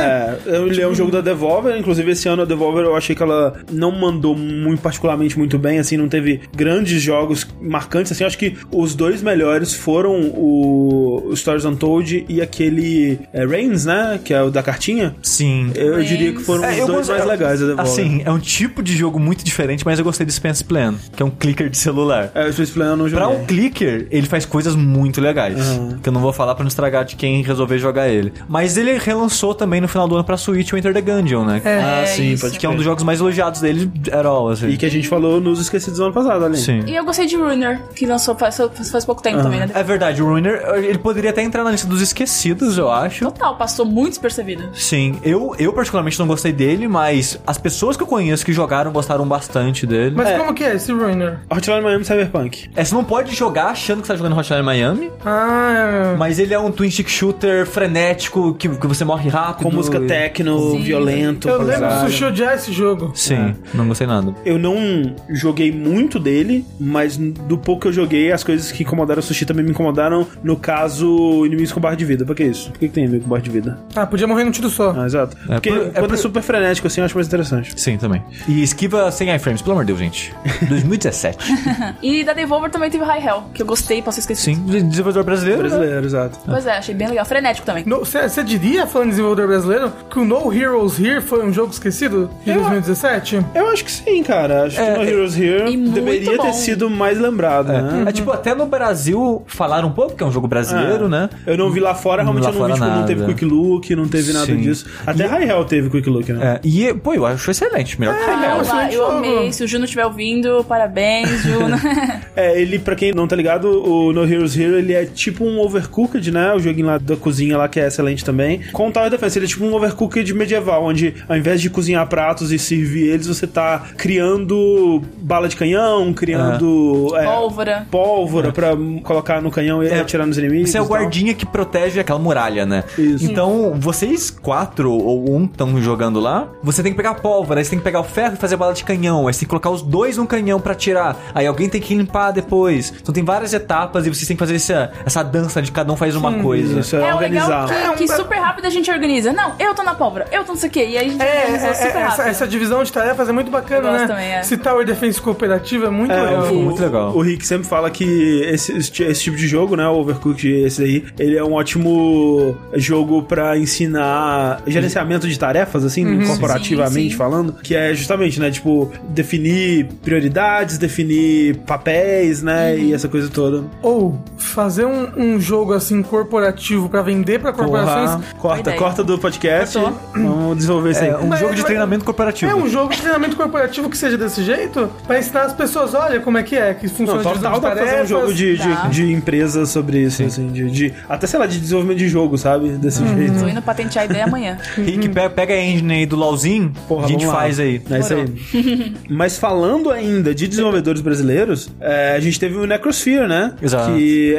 É, ele é um jogo da Devolver, inclusive esse ano a Devolver eu achei que ela não mandou muito particularmente muito bem, assim, não teve grandes jogos marcantes, assim, eu acho que os dois melhores foram o, o Stories Untold e aquele é, Reigns, né, que é o da cartinha. Sim. Eu diria que foram É, os dois gosto- mais legais da Devolver. Assim, é um tipo de jogo muito diferente, mas eu gostei do Spence Plan, que é um clicker de celular. É, o Space Plan eu não joguei. Pra um clicker, ele faz coisas muito legais. Uhum. Que eu não vou falar pra não estragar de quem resolver jogar ele. Mas ele relançou também no final do ano pra Switch o Enter the Gungeon, né? É. Ah, sim, isso. pode Que é um dos jogos mais elogiados dele at all, assim. E que a gente falou nos esquecidos do ano passado, além. Sim. E eu gostei de Runner, que lançou faz, faz, pouco tempo também, né? É verdade, o Ruiner, ele poderia até entrar na lista dos esquecidos, eu acho. Total, passou muito despercebido. Sim, eu, eu particularmente não gostei dele, mas as pessoas que eu conheço que jogaram gostaram bastante dele. Mas É. como que é esse Ruiner? Hotline Miami Cyberpunk. É, você não pode jogar jogar achando que você tá jogando Hotline Miami. Ah. Mas ele é um twin stick shooter frenético que, que você morre rápido. Com música techno, Sim. violento. Eu lembro do Sushi odiar esse jogo. Sim, é. não gostei nada. Eu não joguei muito dele, mas do pouco que eu joguei, as coisas que incomodaram o Sushi também me incomodaram. No caso, inimigos com barra de vida. Pra que isso? Por que, que tem inimigo com barra de vida? Ah, podia morrer num tiro só. Ah, exato. É, Porque por, é quando é, por... é, super frenético assim, eu acho mais interessante. Sim, também. E esquiva sem iframes, pelo amor de Deus, gente. <laughs> 2017. <laughs> e da Devolver também teve High Hell que eu gostei, posso esquecido. Sim, desenvolvedor brasileiro. Né? Brasileiro, né? exato. Pois é, achei bem legal. Frenético também. Você diria, falando de desenvolvedor brasileiro, que o No Heroes Here foi um jogo esquecido de 2017? Eu acho que sim, cara. Acho é, que o No Heroes Here deveria bom. ter sido mais lembrado, é. né? Uhum. É, é tipo, até no Brasil falaram um pouco, que é um jogo brasileiro, é. né? Eu não vi lá fora, realmente eu não vi, tipo, não teve Quick Look, não teve nada sim. disso. Até e... Raihel teve Quick Look, né? É. E, pô, eu acho excelente. Melhor que ah, eu, eu amei. Se o Juno estiver ouvindo, parabéns, Juno. <laughs> é, ele, pra quem não tá tá ligado? O No Heroes Hero, ele é tipo um Overcooked, né? O joguinho lá da cozinha lá, que é excelente também. Com Tower Defense, ele é tipo um Overcooked medieval, onde ao invés de cozinhar pratos e servir eles, você tá criando bala de canhão, criando... É, pólvora. Pólvora é. pra colocar no canhão e é. atirar nos inimigos. Você é o guardinha que protege aquela muralha, né? Isso. Então, vocês quatro ou um estão jogando lá, você tem que pegar a pólvora, aí você tem que pegar o ferro e fazer bala de canhão, aí você tem que colocar os dois no canhão para atirar aí alguém tem que limpar depois. Então tem várias etapas e vocês têm que fazer essa, essa dança de cada um faz uma coisa. Isso, é, é organizar. legal que, é que, super rápido a gente organiza. Não, eu tô na pólvora, eu tô não sei o quê. E aí a gente é, organiza é, é super rápido. essa. Essa divisão de tarefas é muito bacana, né? Também, é. Esse Tower Defense Cooperativo é muito legal. O, muito legal. O, o Rick sempre fala que esse, esse, tipo de jogo, né, o Overcooked, esse aí, ele é um ótimo jogo pra ensinar gerenciamento de tarefas, assim, uhum, corporativamente sim, sim. falando, que é justamente, né, tipo, definir prioridades, definir papéis, né, uhum. e essa essa coisa toda. Ou fazer um, um jogo assim corporativo para vender para corporações. Porra. Corta, corta do podcast. Vamos desenvolver isso é, aí. Um mas, jogo de mas, treinamento corporativo. É um jogo de treinamento corporativo que seja desse jeito para ensinar as pessoas, olha como é que é, que funciona Não, total, de fazer um jogo de, tá. de, empresa sobre isso, Sim. assim, de, de, até sei lá, de desenvolvimento de jogo, sabe? Desse uhum. jeito. Tô indo patentear a ideia amanhã. <laughs> Rick, pega a engine aí do LOLzinho, Porra, a gente faz aí. É isso aí. <laughs> mas falando ainda de desenvolvedores brasileiros, é, a gente teve o Necrosphere, né? Exato. Que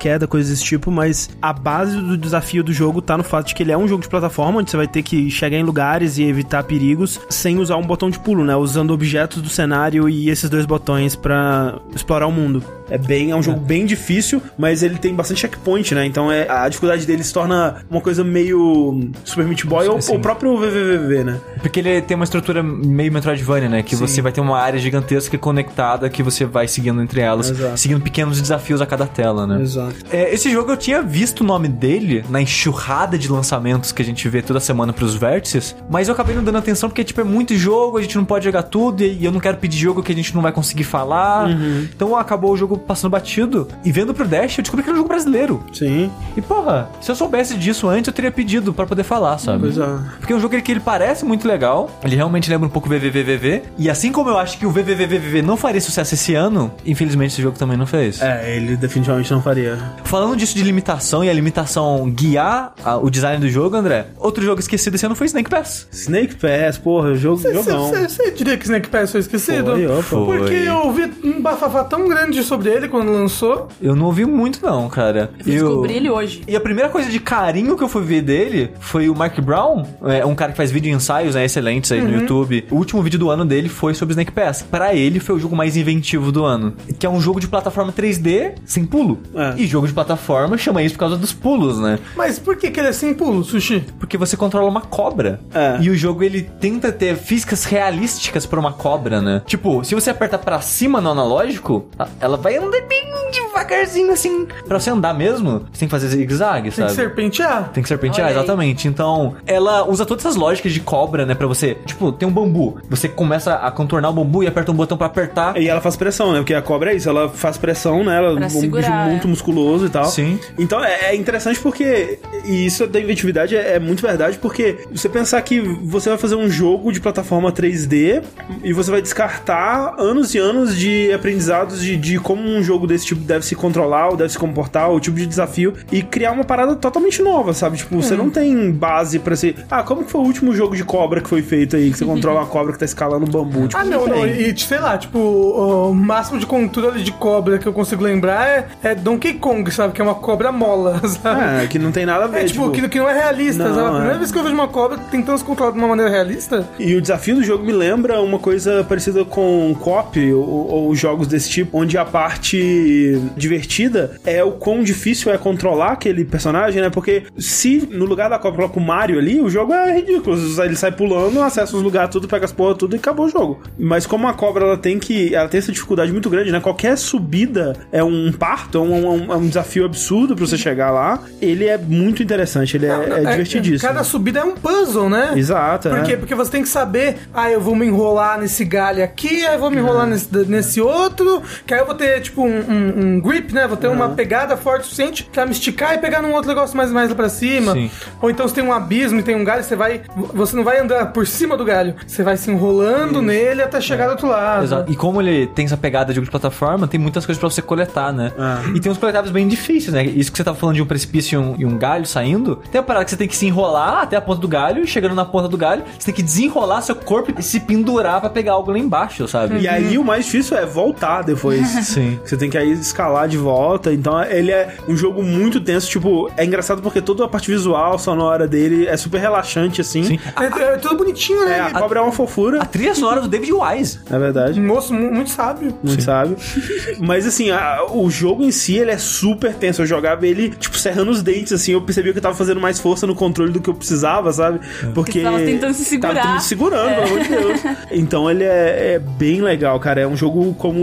queda, coisas desse tipo, mas a base do desafio do jogo tá no fato de que ele é um jogo de plataforma, onde você vai ter que chegar em lugares e evitar perigos sem usar um botão de pulo, né? Usando objetos do cenário e esses dois botões pra explorar o mundo. É bem, é um jogo bem difícil, mas ele tem bastante checkpoint, né? Então é, a dificuldade dele se torna uma coisa meio Super Meat Boy ou Sim. o próprio VVVV, né? Porque ele tem uma estrutura meio Metroidvania, né? Que Sim. você vai ter uma área gigantesca conectada que você vai seguindo entre elas, Exato. seguindo pequenos desafios a cada tela, né? Exato. É, esse jogo eu tinha visto o nome dele na enxurrada de lançamentos que a gente vê toda semana pros vértices, mas eu acabei não dando atenção porque, tipo, é muito jogo, a gente não pode jogar tudo e eu não quero pedir jogo que a gente não vai conseguir falar. Uhum. Então acabou o jogo passando batido. E vendo pro Dash, eu descobri que era um jogo brasileiro. Sim. E porra, se eu soubesse disso antes, eu teria pedido pra poder falar, sabe? Pois é. Porque é um jogo que ele parece muito legal, ele realmente lembra um pouco o VVVVV, e assim como eu acho que o VVVVV não faria sucesso esse ano, infelizmente esse jogo também não fez. É, ele definitivamente não faria. Falando disso de limitação e a limitação guiar a- o design do jogo, André, outro jogo esquecido esse ano foi Snake Pass. Snake Pass, porra, jogo, jogão. Você diria que Snake Pass foi esquecido? Foi, opa. Foi. Porque eu ouvi um bafafá tão grande sobre ele quando lançou. Eu não ouvi muito não, cara. Eu descobri ele hoje. E a primeira coisa de carinho que eu fui ver dele foi o Mark Brown, é, um cara que faz vídeo ensaios né, excelentes aí no YouTube. O último vídeo do ano dele foi sobre Snake Pass. Pra ele foi o jogo mais inventivo do ano, que é um jogo de plataforma 3D sem pulo. É. E jogo de plataforma chama isso por causa dos pulos, né? Mas por que, que ele é sem pulo, Sushi? Porque você controla uma cobra. É. E o jogo ele tenta ter físicas realísticas pra uma cobra, né? Tipo, se você apertar pra cima no analógico, ela vai andar bem devagarzinho assim. Pra você andar mesmo, você tem que fazer zigue-zague, Tem sabe? que serpentear. Tem que serpentear, Olha aí. exatamente. Então, ela usa todas essas lógicas de cobra, né? Pra você. Tipo, tem um bambu. Você começa a contornar o bambu e aperta um botão pra apertar. E ela faz pressão, né? Porque a cobra é isso, ela faz pressão, né? Ela Pra um segurar, bicho é. Musculoso e tal. Sim. Então é, é interessante porque. E isso da inventividade é, é muito verdade, porque você pensar que você vai fazer um jogo de plataforma 3D e você vai descartar anos e anos de aprendizados de, de como um jogo desse tipo deve se controlar, ou deve se comportar, o tipo de desafio, e criar uma parada totalmente nova, sabe? Tipo, você não tem base pra ser. Ah, como que foi o último jogo de cobra que foi feito aí? Que você <laughs> controla uma cobra que tá escalando um bambu? Tipo, Ah, não, não. E, sei lá, tipo, o máximo de controle de cobra que eu consigo lembrar é, é Donkey Kong, sabe? Que é uma cobra mola, <laughs> sabe? É, que não tem nada a ver. É, tipo, que, que não é realista, Não, sabe? A primeira é. vez que eu vejo uma cobra tentando se controlar de uma maneira realista, E o desafio do jogo me lembra uma coisa parecida com COP ou, ou jogos desse tipo, onde a parte divertida é o quão difícil é controlar aquele personagem, né? Porque se no lugar da cobra coloca o Mario ali, o jogo é ridículo. Ele sai pulando, acessa os lugares tudo, pega as porra tudo e acabou o jogo. Mas como a cobra ela tem que. Ela tem essa dificuldade muito grande, né? Qualquer subida é um parto, é um, um- é um desafio absurdo pra você chegar lá. Ele é muito interessante, ele é, é divertidíssimo. Cada subida é um puzzle, né? Exato, Por é. quê? Porque você tem que saber, ah, eu vou me enrolar nesse galho aqui, aí eu vou me enrolar É. nesse, nesse outro, que aí eu vou ter, tipo, um, um- um grip, né? Vou ter uma pegada forte o suficiente pra me esticar e pegar num outro negócio mais, mais lá pra cima. Sim. Ou então você tem um abismo e tem um galho, você vai. Você não vai andar por cima do galho, você vai se enrolando nele até chegar do outro lado. Exato. E como ele tem essa pegada de plataforma, tem muitas coisas pra você coletar, né? Ah. E tem uns coletáveis bem difíceis, né? Isso que você tava falando de um precipício e um, e um galho saindo. Tem a parada que você tem que se enrolar até a ponta do galho, e chegando na ponta do galho, você tem que desenrolar seu corpo e se pendurar pra pegar algo lá embaixo, sabe? E aí o mais difícil é voltar depois. <laughs> Sim. Você tem que aí escalar de volta. Então ele é um jogo muito tenso. Tipo, é engraçado porque toda a parte visual, sonora dele é super relaxante, assim. Sim. É, é tudo bonitinho, né? É, a cobra é uma fofura, A trilha sonora do David Wise. na verdade. Um moço mu- muito sábio. Muito sabe. <laughs> Mas assim, a- o jogo em si, ele é super tenso. Eu jogava ele, tipo, serrando os dentes, assim. Eu percebia que eu tava fazendo mais força no controle do que eu precisava, sabe? Porque. Porque tava tentando se segurar. Tava me segurando, pelo amor de Deus. <laughs> Então ele é, é bem legal, cara. É um jogo, como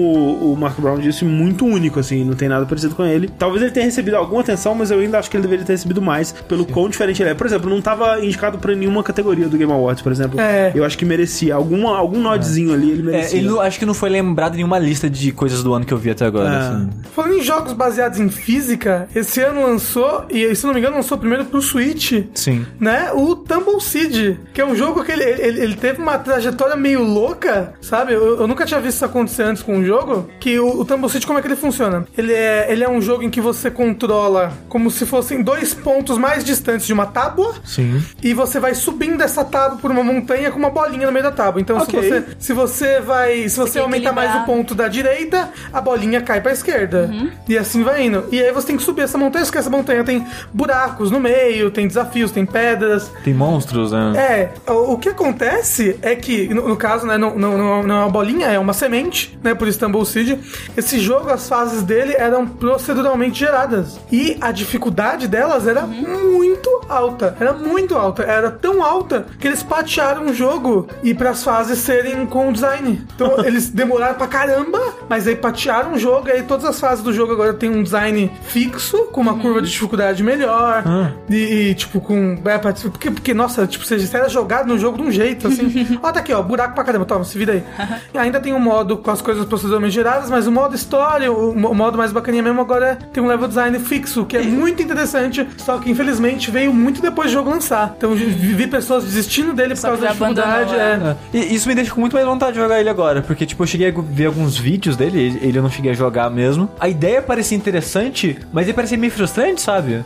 o Mark Brown disse, muito único, assim. Não tem nada parecido com ele. Talvez ele tenha recebido alguma atenção, mas eu ainda acho que ele deveria ter recebido mais pelo quão diferente ele é. Por exemplo, não tava indicado pra nenhuma categoria do Game Awards, por exemplo. É. Eu acho que merecia. Alguma, algum nodzinho ali ele É, merecia. ele não- acho que não foi lembrado em nenhuma lista de coisas do ano que eu vi até agora. É. assim. Falando em jogos baseados em física, esse ano lançou, e se não me engano, lançou primeiro pro Switch. Sim. Né? O Tumble Seed, que é um jogo que ele, ele, ele teve uma trajetória meio louca, sabe? Eu, eu nunca tinha visto isso acontecer antes com um jogo. Que o, o Tumble Seed, como é que ele funciona? Ele é, ele é um jogo em que você controla como se fossem dois pontos mais distantes de uma tábua. Sim. E você vai subindo essa tábua por uma montanha com uma bolinha no meio da tábua. Então, Ok. se, você, se você vai. Se você quer aumenta mais o ponto da direita, a bolinha cai pra esquerda. E assim vai indo. E aí você tem que subir essa montanha, porque essa montanha tem buracos no meio, tem desafios, tem pedras. Tem monstros, né? É, o, o que acontece é que, no, no caso, né, não, não, não, é uma bolinha, é uma semente, né, por Istanbul Seed. Esse jogo, as fases dele eram proceduralmente geradas. E a dificuldade delas era muito alta. Era muito alta. Era tão alta que eles patearam o jogo e para as fases serem com design. Então, <laughs> eles demoraram pra caramba, mas aí patearam o jogo e aí todas as fases do jogo agora tem um design fixo, com uma curva de dificuldade melhor. E, e, tipo, com. É, porque, porque, nossa, tipo, você era jogado no jogo de um jeito, assim. <laughs> Ó, tá aqui, ó, buraco pra caramba, toma, se vira aí. <laughs> E ainda tem um modo com as coisas proceduralmente geradas, mas o modo história, o, o modo mais bacaninha mesmo, agora é, tem um level design fixo, que é <laughs> muito interessante, só que infelizmente veio muito depois do jogo lançar. Então vi, vi pessoas desistindo dele por Só causa da dificuldade. é. É. É. E isso me deixa com muito mais vontade de jogar ele agora, porque, tipo, eu cheguei a ver alguns vídeos dele, ele- ele eu não cheguei a jogar mesmo. A ideia parecia interessante, mas ele parecia meio frustrante, sabe?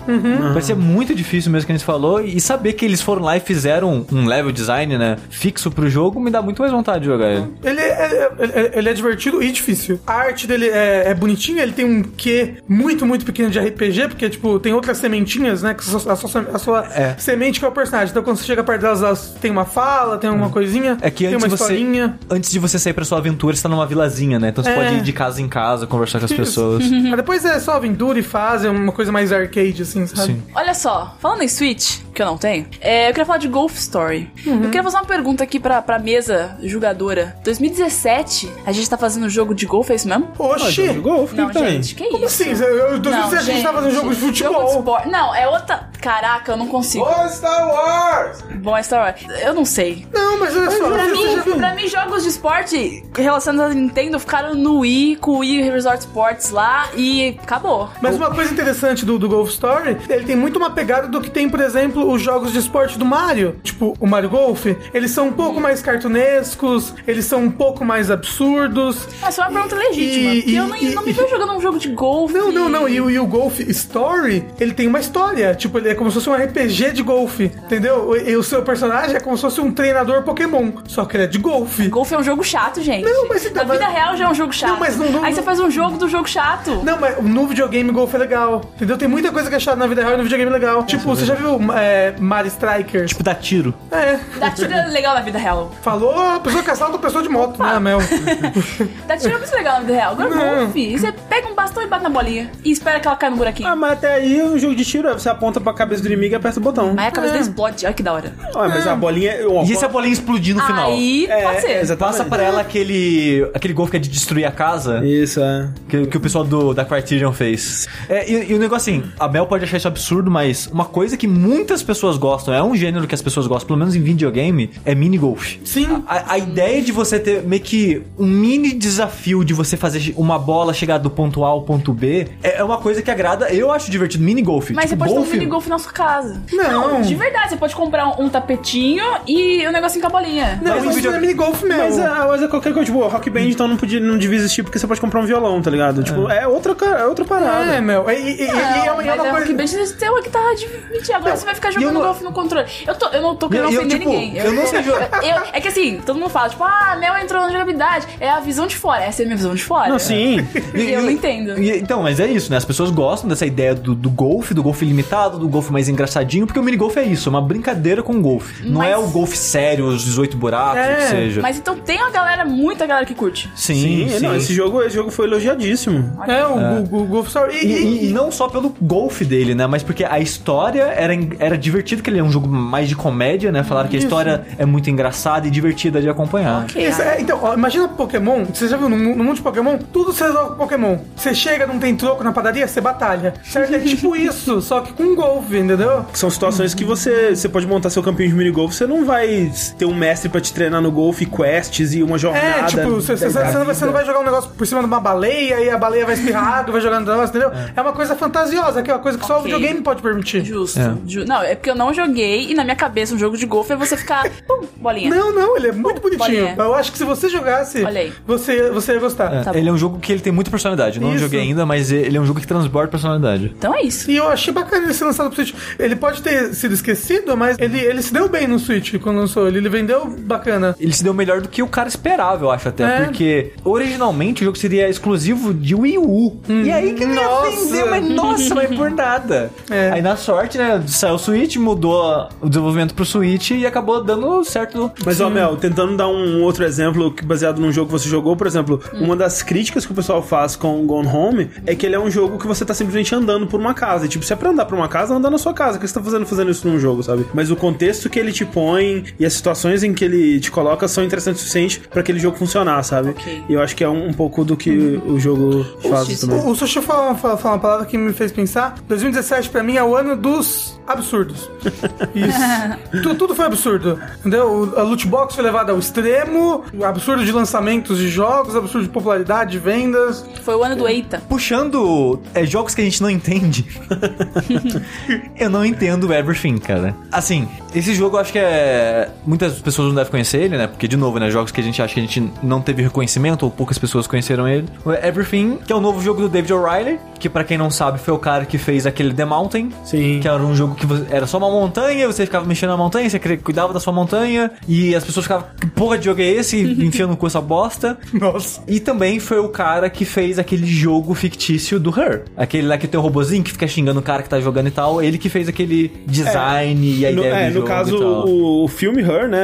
Parecia muito difícil mesmo que a gente falou, e saber que eles foram lá e fizeram um level design, né, fixo pro jogo, me dá muito mais vontade de jogar ele. Ele é, ele- ele é divertido e difícil. A arte dele é, é bonitinha, ele tem um quê muito, muito pequeno de RPG, porque, tipo, tem outras sementinhas, né? Que a sua, a sua, É. semente que é o personagem. Então, quando você chega perto delas, elas tem uma fala, tem alguma coisinha, É que tem antes uma você, historinha. antes de você sair pra sua aventura, você tá numa vilazinha, né? Então você É. pode ir de casa em casa, conversar com as pessoas. Mas <laughs> depois é só aventura e fase, é uma coisa mais arcade, assim, sabe? Sim. Olha só, falando em Switch, que eu não tenho, é, eu queria falar de Golf Story. Eu queria fazer uma pergunta aqui pra, pra mesa julgadora. 2017, a gente tá fazendo jogo de golfe, é isso mesmo? Oxi! jogo de golfe, Não, que tem? gente, que Como isso? assim? Eu, eu, 2017 a gente tá fazendo jogo de Jogo de futebol. esporte. Não, é outra. Caraca, eu não consigo. Ô, Star Wars! Bom, é Star Wars. Eu não sei. Não, mas olha só, Pra mim, pra mim, jogos de esporte relacionados à Nintendo ficaram no Wii, com o Wii Resort Sports lá e acabou. Mas uma coisa interessante do, do Golf Story, ele tem muito uma pegada do que tem, por exemplo, os jogos de esporte do Mario. Tipo, o Mario Golf, eles são um pouco mais cartunescos, eles são um pouco mais absurdos. Mas foi uma pergunta legítima. E- porque eu e- não, e- não me vejo jogando um jogo de golfe. Não, não, não. E, o- e o Golf Story, ele tem uma história. Tipo, ele é como se fosse um RPG de golfe. Entendeu? E, e o seu personagem é como se fosse um treinador Pokémon. Só que ele é de golfe. Golfe é um jogo chato, gente. Não, mas então, Na vida mas- real já é um jogo chato. Não, mas não- não- Aí você faz um jogo do jogo chato. Não, mas no videogame golfe é legal. Entendeu? Tem muita coisa que é chata na vida real e no videogame é legal. Tipo, você já viu é, Mario Strikers? Tipo, dá tiro. É. Dá tiro é legal na vida real. Falou a pessoa que assalta a pessoa de moto, né, Mel? <laughs> Dá tiro é muito legal na vida real. Agora Não. golfe, você pega um bastão e bate na bolinha. E espera que ela caia no buraquinho. Ah, mas até aí o jogo de tiro é você aponta pra cabeça do inimigo e aperta o botão. Aí a cabeça dele explode. Olha que da hora. Ué, mas a bolinha. Uma E se a bolinha explodir no final? Aí É, pode ser. exatamente. Passa pra ela aquele, aquele golfe que é de destruir a casa. Isso, é. Que, que o pessoal do, da Criterion fez. É, e, e o negócio assim, a Mel pode achar isso absurdo, mas uma coisa que muitas pessoas gostam, é um gênero que as pessoas gostam, pelo menos em videogame, é mini golf. Sim. A, a ideia de você ter meio que um mini desafio de você fazer uma bola chegar do ponto A ao ponto B é, é uma coisa que agrada. Eu acho divertido. Mini golf. Mas tipo, você pode golfe, ter um mini golfe na sua casa. Não. de verdade. Você pode comprar um, um tapetinho e um negocinho com a bolinha. Não, Mas isso não é mini golfe mesmo. Mas é, mas é qualquer coisa, tipo, Rock Band então não, podia, não devia existir porque você pode comprar um violão, tá ligado? Tipo, é, outra, é outra parada. É, meu. E, e- e- e Não, é uma, é uma é coisa. Rock Band você tem uma guitarra de mentira. Agora Não, você vai ficar eu jogando não- golfe no controle. Eu, tô, eu não tô querendo Eu- eu, ofender tipo, ninguém. eu não sei jogar. <laughs> eu- é que assim, todo mundo fala, tipo, ah, Mel entrou na jogabilidade. É a visão de fora. Essa é a minha visão de fora. Não, sim. <laughs> E eu não entendo. E- então, mas é isso, né? As pessoas gostam dessa ideia do, do golfe, do golfe limitado, do golfe mais engraçadinho, porque o mini golfe é isso, é uma brincadeira com golfe. Não Mas- é o golfe sério, os 18 buracos, É, o que seja. Mas então tem uma galera, muita galera que curte. Sim, Sim, sim. não, esse jogo, esse jogo foi elogiadíssimo. É, o, o, o Golf Story. E, e- e não só pelo golfe dele, né? Mas porque a história era, era divertida, que ele é um jogo mais de comédia, né? Falaram que a história é muito engraçada e divertida de acompanhar. Ok. Isso, é, então, ó, imagina Pokémon, você já viu no, no mundo de Pokémon? Tudo você resolve com Pokémon. Você chega, não tem troco na padaria, você batalha. Certo? É tipo <laughs> isso, só que com golfe, entendeu? São situações que você, você pode montar seu campinho de minigolf, você não vai ter um mestre pra te treinar no golfe, quests e uma jornada. É, tipo, você, você- você não vai, você não vai jogar um negócio por cima de uma baleia e a baleia vai espirrar água, vai jogando negócio, entendeu? É. uma coisa fantasiosa, que é uma coisa que só o videogame pode permitir. Justo. É. Ju- Não, é porque eu não joguei e na minha cabeça um jogo de golfe é você ficar. <laughs> Pum, bolinha. Não, não, ele é muito bonitinho. bolinha. Eu acho que se você jogasse, Olha aí. você, você ia gostar. É, Tá ele é um jogo que ele tem muita personalidade. Eu Não Isso. joguei ainda, mas ele é um jogo que transborda personalidade. Então é isso. E eu achei bacana ele ser lançado pro Switch. Ele pode ter sido esquecido, mas ele, ele se deu bem no Switch quando lançou. Ele, ele vendeu bacana. Ele se deu melhor do que o cara esperava, eu acho até. É. Porque originalmente o jogo seria exclusivo de Wii U. e aí que não ia nossa. vender, mas nossa, mas por nada. <laughs> É. Aí na sorte, né, saiu o Switch, mudou o desenvolvimento pro Switch e acabou dando certo. Mas, ó, Mel, tentando dar um outro exemplo baseado num jogo que você jogou, por exemplo, uma das críticas que o pessoal faz com Gone Home é que ele é um jogo que você tá simplesmente andando por uma casa. E, tipo, se é pra andar por uma casa, anda na sua casa. O que você tá fazendo fazendo isso num jogo, sabe? Mas o contexto que ele te põe e as situações em que ele te coloca são interessantes o suficiente pra aquele jogo funcionar, sabe? Ok. E eu acho que é um, um pouco do que o jogo faz Justiça. também. O, o Sushi falou, falou, falou uma palavra que me fez pensar. 2017 pra mim é o ano dos absurdos. <laughs> Isso. Tu- tudo foi absurdo. Entendeu? A loot box foi levada ao extremo, absurdo de lançamentos de jogos, absurdo de popularidade, de vendas. Foi o ano do Eita. Puxando é, jogos que a gente não entende. <laughs> eu não entendo o Everything, cara. Assim, esse jogo eu acho que é. Muitas pessoas não devem conhecer ele, né? Porque, de novo, né? Jogos que a gente acha que a gente não teve reconhecimento, ou poucas pessoas conheceram ele. O Everything, que é o novo jogo do David O'Reilly, que pra quem não sabe foi o cara que fez aquele The Mountain. Sim. Que era um jogo que você- era só uma montanha, você ficava mexendo na montanha, você cuidava da sua montanha, e as pessoas ficavam, que porra de jogo é esse? <laughs> Enfiando com essa bosta. Nossa. E também foi o cara que fez aquele jogo fictício do Her. Aquele lá que tem o robozinho que fica xingando o cara que tá jogando e tal. Ele que fez aquele design e a No, ideia é, do no jogo caso, e tal. o, o filme Her, né,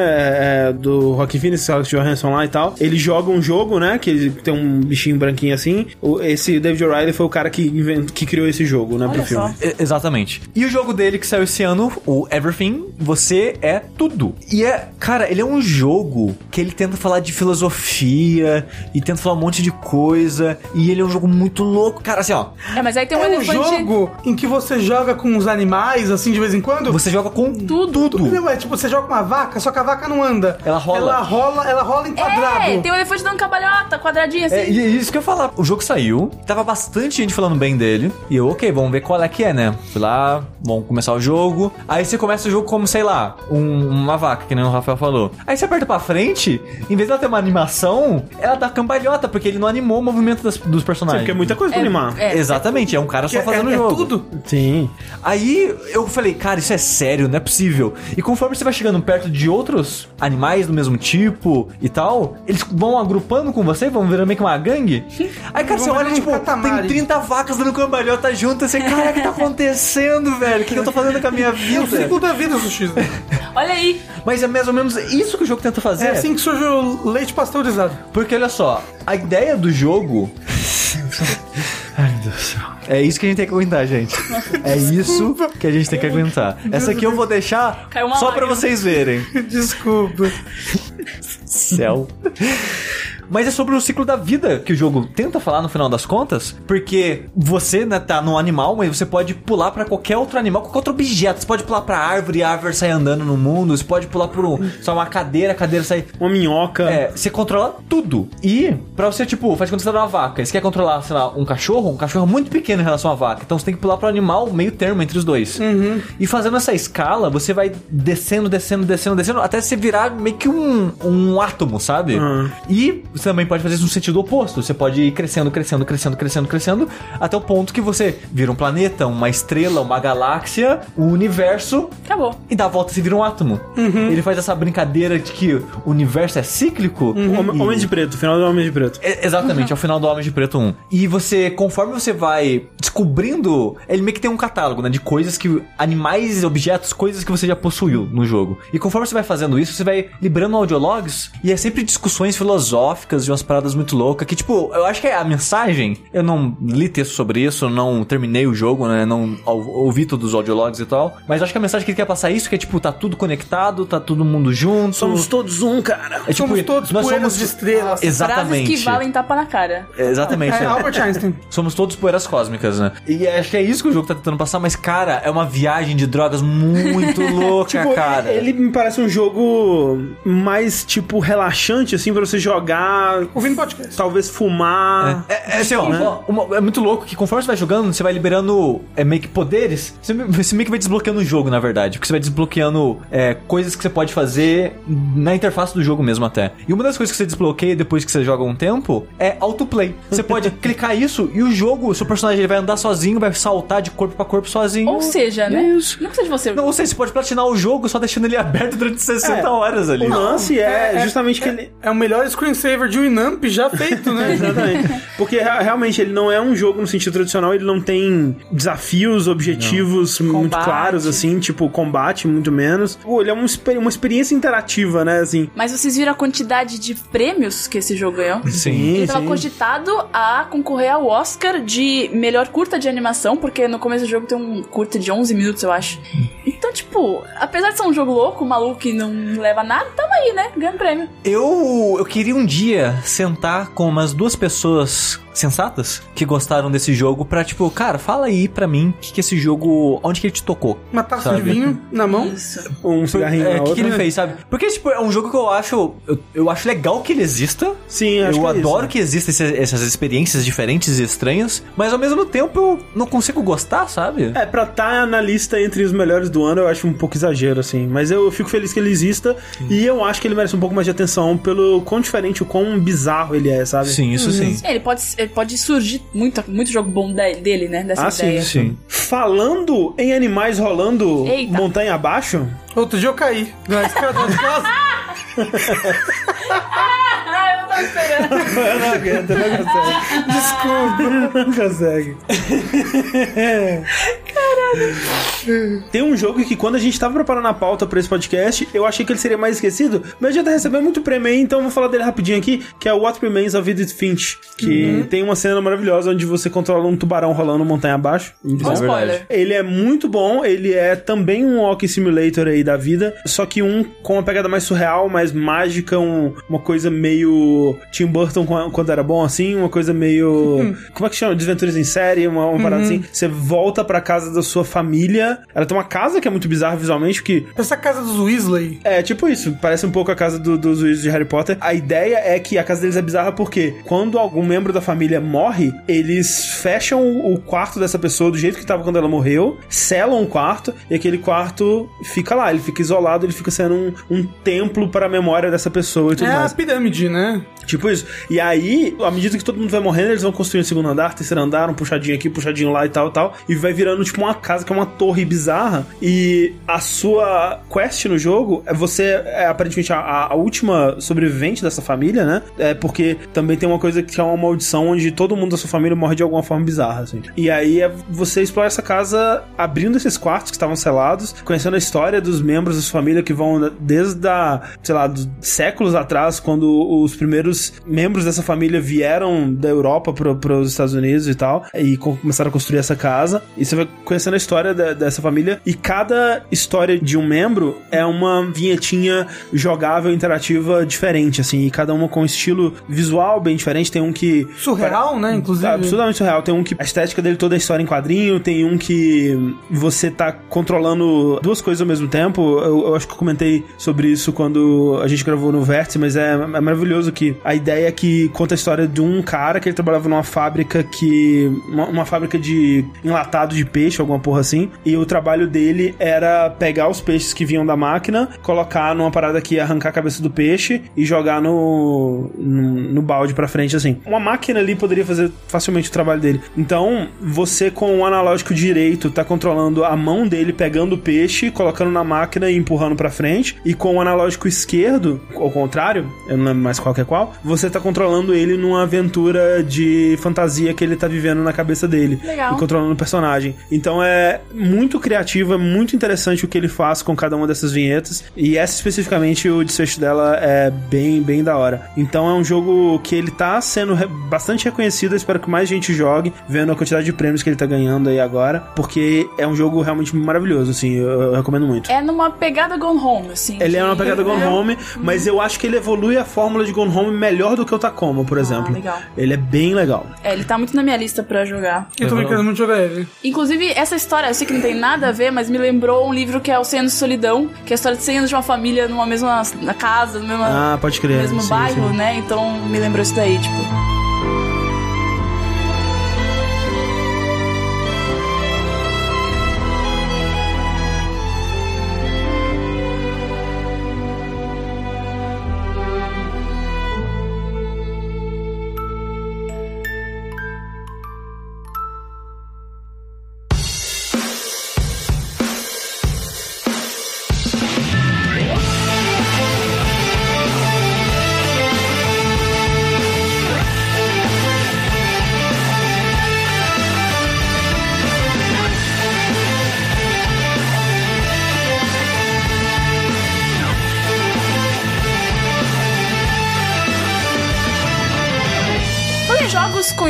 é, do Rock Phoenix, Alex Johansson lá e tal, ele joga um jogo, né, que ele tem um bichinho branquinho assim. O- esse David O'Reilly foi o cara que, invent, que criou esse jogo, né, pro Olha filme. só. E- Exatamente. E o jogo dele que saiu esse ano, o Everything, você é tudo. E é, cara, ele é um jogo que ele tenta falar de filosofia e tenta falar um monte de coisa. E ele é um jogo muito louco. Cara, assim, ó. É, mas aí tem um É um jogo em que você joga com os animais, assim, de vez em quando. Você joga com Tudo. tudo. Não, é tipo, você joga com uma vaca, só que a vaca não anda. Ela rola. Ela rola, ela rola em quadrado. É, tem um elefante dando cabalhota, quadradinho assim. É, e é isso que eu ia falar. O jogo saiu, tava bastante gente falando bem dele. E eu, ok, vamos ver qual é que é, né? Fui lá, vamos começar o jogo. Aí você começa o jogo como, sei lá, um- uma vaca, que nem o Rafael falou. Aí você aperta pra frente, em vez dela ter uma animação, ela dá cambalhota, porque ele não animou o movimento das- dos Sim, personagens. porque é muita coisa pra animar. é. Exatamente, é um cara só É- fazendo é, o é jogo. tudo. Sim. Aí eu falei, cara, isso é sério, não é possível. E conforme você vai chegando perto de outros animais do mesmo tipo e tal, eles vão agrupando com você, vão virando meio que uma gangue. Aí, cara, você olha, tipo, tem 30 vacas dando cambalhota junto. Você, cara, o que tá acontecendo, velho? O que eu tô fazendo com a minha É o vida? ciclo da vida, Sushi. Olha aí. Mas é mais ou menos isso que o jogo tenta fazer. É assim que surge o leite pasteurizado. Porque olha só, a ideia do jogo. <laughs> Ai, meu Deus do céu. É isso que a gente tem que aguentar, gente. É isso que a gente tem que aguentar. Essa aqui eu vou deixar só pra lágrima. vocês verem. Desculpa. Céu. Mas é sobre o ciclo da vida que o jogo tenta falar no final das contas, porque você né, tá num animal, mas você pode pular pra qualquer outro animal, qualquer outro objeto. Você pode pular pra árvore, a árvore sai andando no mundo. Você pode pular por um, só uma cadeira, a cadeira sai Uma minhoca. é, você controla tudo. E, pra você, tipo, faz quando você tá numa vaca. Você quer controlar, sei lá, um cachorro, um cachorro é muito pequeno em relação à vaca. Então você tem que pular pro animal meio termo entre os dois. E fazendo essa escala, você vai descendo, descendo, descendo, descendo, até você virar meio que um, um átomo, sabe? Uhum. E você também pode fazer isso no sentido oposto. Você pode ir crescendo, crescendo, crescendo, crescendo, crescendo, até o ponto que você vira um planeta, uma estrela, uma galáxia, um universo Acabou. e dá a volta e se vira um átomo. Ele faz essa brincadeira de que o universo é cíclico. Homem, E- Homem de Preto, final do Homem de Preto. É, exatamente, é o final do Homem de Preto 1. E você, conforme você vai descobrindo, ele meio que tem um catálogo, né? De coisas que. animais, objetos, coisas que você já possuiu no jogo. E conforme você vai fazendo isso, você vai liberando audiologs e é sempre discussões filosóficas de umas paradas muito loucas. Que, tipo, eu acho que a mensagem. Eu não li texto sobre isso, não terminei o jogo, né? Não ou- ouvi todos os audiologs e tal. Mas acho que a mensagem que ele quer passar é isso, que é tipo, tá tudo conectado, tá todo mundo junto. Somos todos um, cara. É tipo, Somos todos nós poeiras somos de estrelas. Exatamente. Frases que valem tapa na cara. Exatamente. É né? Albert Einstein. Somos todos poeiras cósmicas, né? E acho que é isso que o jogo tá tentando passar, mas, cara, é uma viagem de drogas muito <laughs> louca, Tipo, cara. ele me parece um jogo mais, tipo, relaxante, assim, pra você jogar, Ouvindo podcast. talvez fumar. É, é assim, ó, ó, uma- é muito louco que conforme você vai jogando, você vai liberando é, meio que poderes. Você, você meio que vai desbloqueando o jogo, na verdade. Porque você vai desbloqueando é, coisas que você pode fazer na interface do jogo mesmo até. E uma das coisas que você desbloqueia depois que você joga um tempo é autoplay. Você pode <laughs> clicar isso e o jogo, o seu personagem ele vai andar sozinho, vai saltar de corpo pra corpo sozinho. Ou seja, né? Isso. Não seja você. Não, ou seja, você pode platinar o jogo só deixando ele <laughs> aberto durante 60 É, horas ali. O lance é, justamente que ele. É o melhor screensaver de Winamp já feito, né? <laughs> Exatamente. Porque re- realmente ele não é um jogo no sentido tradicional, ele não tem desafios, objetivos muito Combate. claros, assim, tipo combate, muito menos. Pô, ele é uma, exper- uma experiência interativa, né, assim. Mas vocês viram a quantidade de prêmios que esse jogo ganhou? Sim. Ele tava cogitado a concorrer ao Oscar de melhor curta de animação, porque no começo do jogo tem um curta de 11 minutos, eu acho. Então, tipo, apesar de ser um jogo louco, maluco que não leva nada, tamo aí, né? Ganhando prêmio. Eu, eu queria um dia sentar com umas duas pessoas sensatas que gostaram desse jogo pra, tipo, cara, fala aí pra mim que, que esse jogo. Onde que ele te tocou? Uma taça Sabe? de vinho na mão. Isso. Um cigarrinho É, o que, que ele fez, sabe? Porque, tipo, é um jogo que eu acho. Eu, eu acho legal que ele exista. Sim, acho eu que é adoro isso. que existam esse- essas experiências diferentes e estranhas, mas ao mesmo tempo eu não consigo gostar, sabe? É, pra estar na lista entre os melhores do ano, eu acho um pouco exagero, assim. Mas eu fico feliz que ele exista. E eu acho que ele merece um pouco mais de atenção pelo quão diferente, o quão bizarro ele é, sabe? Sim, isso sim. É, ele pode, pode surgir muito, muito jogo bom de- dele, né? Dessa Ah, sim, ideia. Sim. Falando em animais rolando Eita. montanha abaixo, Outro dia eu caí. Na escada de casa. Ah, eu tava esperando. <laughs> não aguenta, não consegue. Desculpa, não consegue. <laughs> Tem um jogo que quando a gente tava preparando a pauta pra esse podcast, eu achei que ele seria mais esquecido, mas já tá recebendo muito prêmio aí, então eu vou falar dele rapidinho aqui, que é o What Remains of Edith Finch, que tem uma cena maravilhosa onde você controla um tubarão rolando montanha abaixo. Spoiler. Ele é muito bom, ele é também um walking simulator aí da vida, só que um com uma pegada mais surreal, mais mágica, um- uma coisa meio Tim Burton quando era bom, assim, uma coisa meio... <laughs> como é que chama? Desventuras em série, uma, uma parada assim. Você volta pra casa da sua família, ela tem uma casa que é muito bizarra visualmente, porque Essa casa dos Weasley. é, tipo isso. Parece um pouco a casa do- dos juízes de Harry Potter. A ideia é que a casa deles é bizarra porque quando algum membro da família morre, eles fecham o quarto dessa pessoa do jeito que tava quando ela morreu, selam o quarto e aquele quarto fica lá. Ele fica isolado, ele fica sendo um, um templo para a memória dessa pessoa e tudo É a mais. pirâmide, né? Tipo isso. E aí, à medida que todo mundo vai morrendo, eles vão construindo o segundo andar, terceiro andar, um puxadinho aqui, puxadinho lá e tal, tal. E vai virando, tipo, uma casa que é uma torre bizarra. E a sua quest no jogo é você, é aparentemente, a, a última sobrevivente dessa família, né? É porque também tem uma coisa que é uma maldição onde todo mundo da sua família morre de alguma forma bizarra, assim. E aí é você explora essa casa abrindo esses quartos que estavam selados, conhecendo a história dos membros da sua família que vão desde a, sei lá, séculos atrás, quando os primeiros membros dessa família vieram da Europa para os Estados Unidos e tal, e co- começaram a construir essa casa. E você vai conhecendo a história da- dessa família, e cada história de um membro é uma vinhetinha jogável, interativa diferente, assim, e cada uma com um estilo visual bem diferente. Tem um que Surreal, né? Inclusive. Absolutamente surreal. Tem um que a estética dele toda é história em quadrinho, tem um que você tá controlando duas coisas ao mesmo tempo. Eu, eu acho que eu comentei sobre isso quando a gente gravou no Vértice, mas é, é maravilhoso que a ideia é que conta a história de um cara que ele trabalhava numa fábrica que. uma, uma fábrica de enlatado de peixe, alguma porra assim. E o trabalho dele era pegar os peixes que vinham da máquina, colocar numa parada que ia arrancar a cabeça do peixe e jogar no, no, no balde pra frente, assim. Uma máquina ali poderia fazer facilmente o trabalho dele. Então, você com o analógico direito tá controlando a mão dele pegando o peixe, colocando na máquina e empurrando pra frente. E com o analógico esquerdo, ao contrário, eu não lembro mais qual que é qual, você tá controlando ele numa aventura de fantasia que ele tá vivendo na cabeça dele. Legal. E controlando o personagem. Então é muito criativo, é muito interessante o que ele faz com cada uma dessas vinhetas. E essa especificamente, o desfecho dela é bem, bem da hora. Então é um jogo que ele tá sendo re- bastante reconhecido. Eu espero que mais gente jogue, vendo a quantidade de prêmios que ele tá ganhando aí agora. Porque é um jogo realmente maravilhoso, assim. Eu, eu recomendo muito. É numa pegada Gone Home, assim. Ele é uma pegada Gone Home, mas eu acho que ele evolui a fórmula de Gone Home melhor do que o Tacoma, por exemplo. legal. Ele é bem legal. É, ele tá muito na minha lista pra jogar. Eu também quero muito jogar ele. Inclusive, essa história, eu sei que não tem nada a ver, mas me lembrou um livro que é O 100 Anos de Solidão, que é a história de 100 anos de uma família numa mesma casa, no mesmo, Ah, pode crer. mesmo sim, bairro, sim. né? Então me lembrou isso daí, tipo.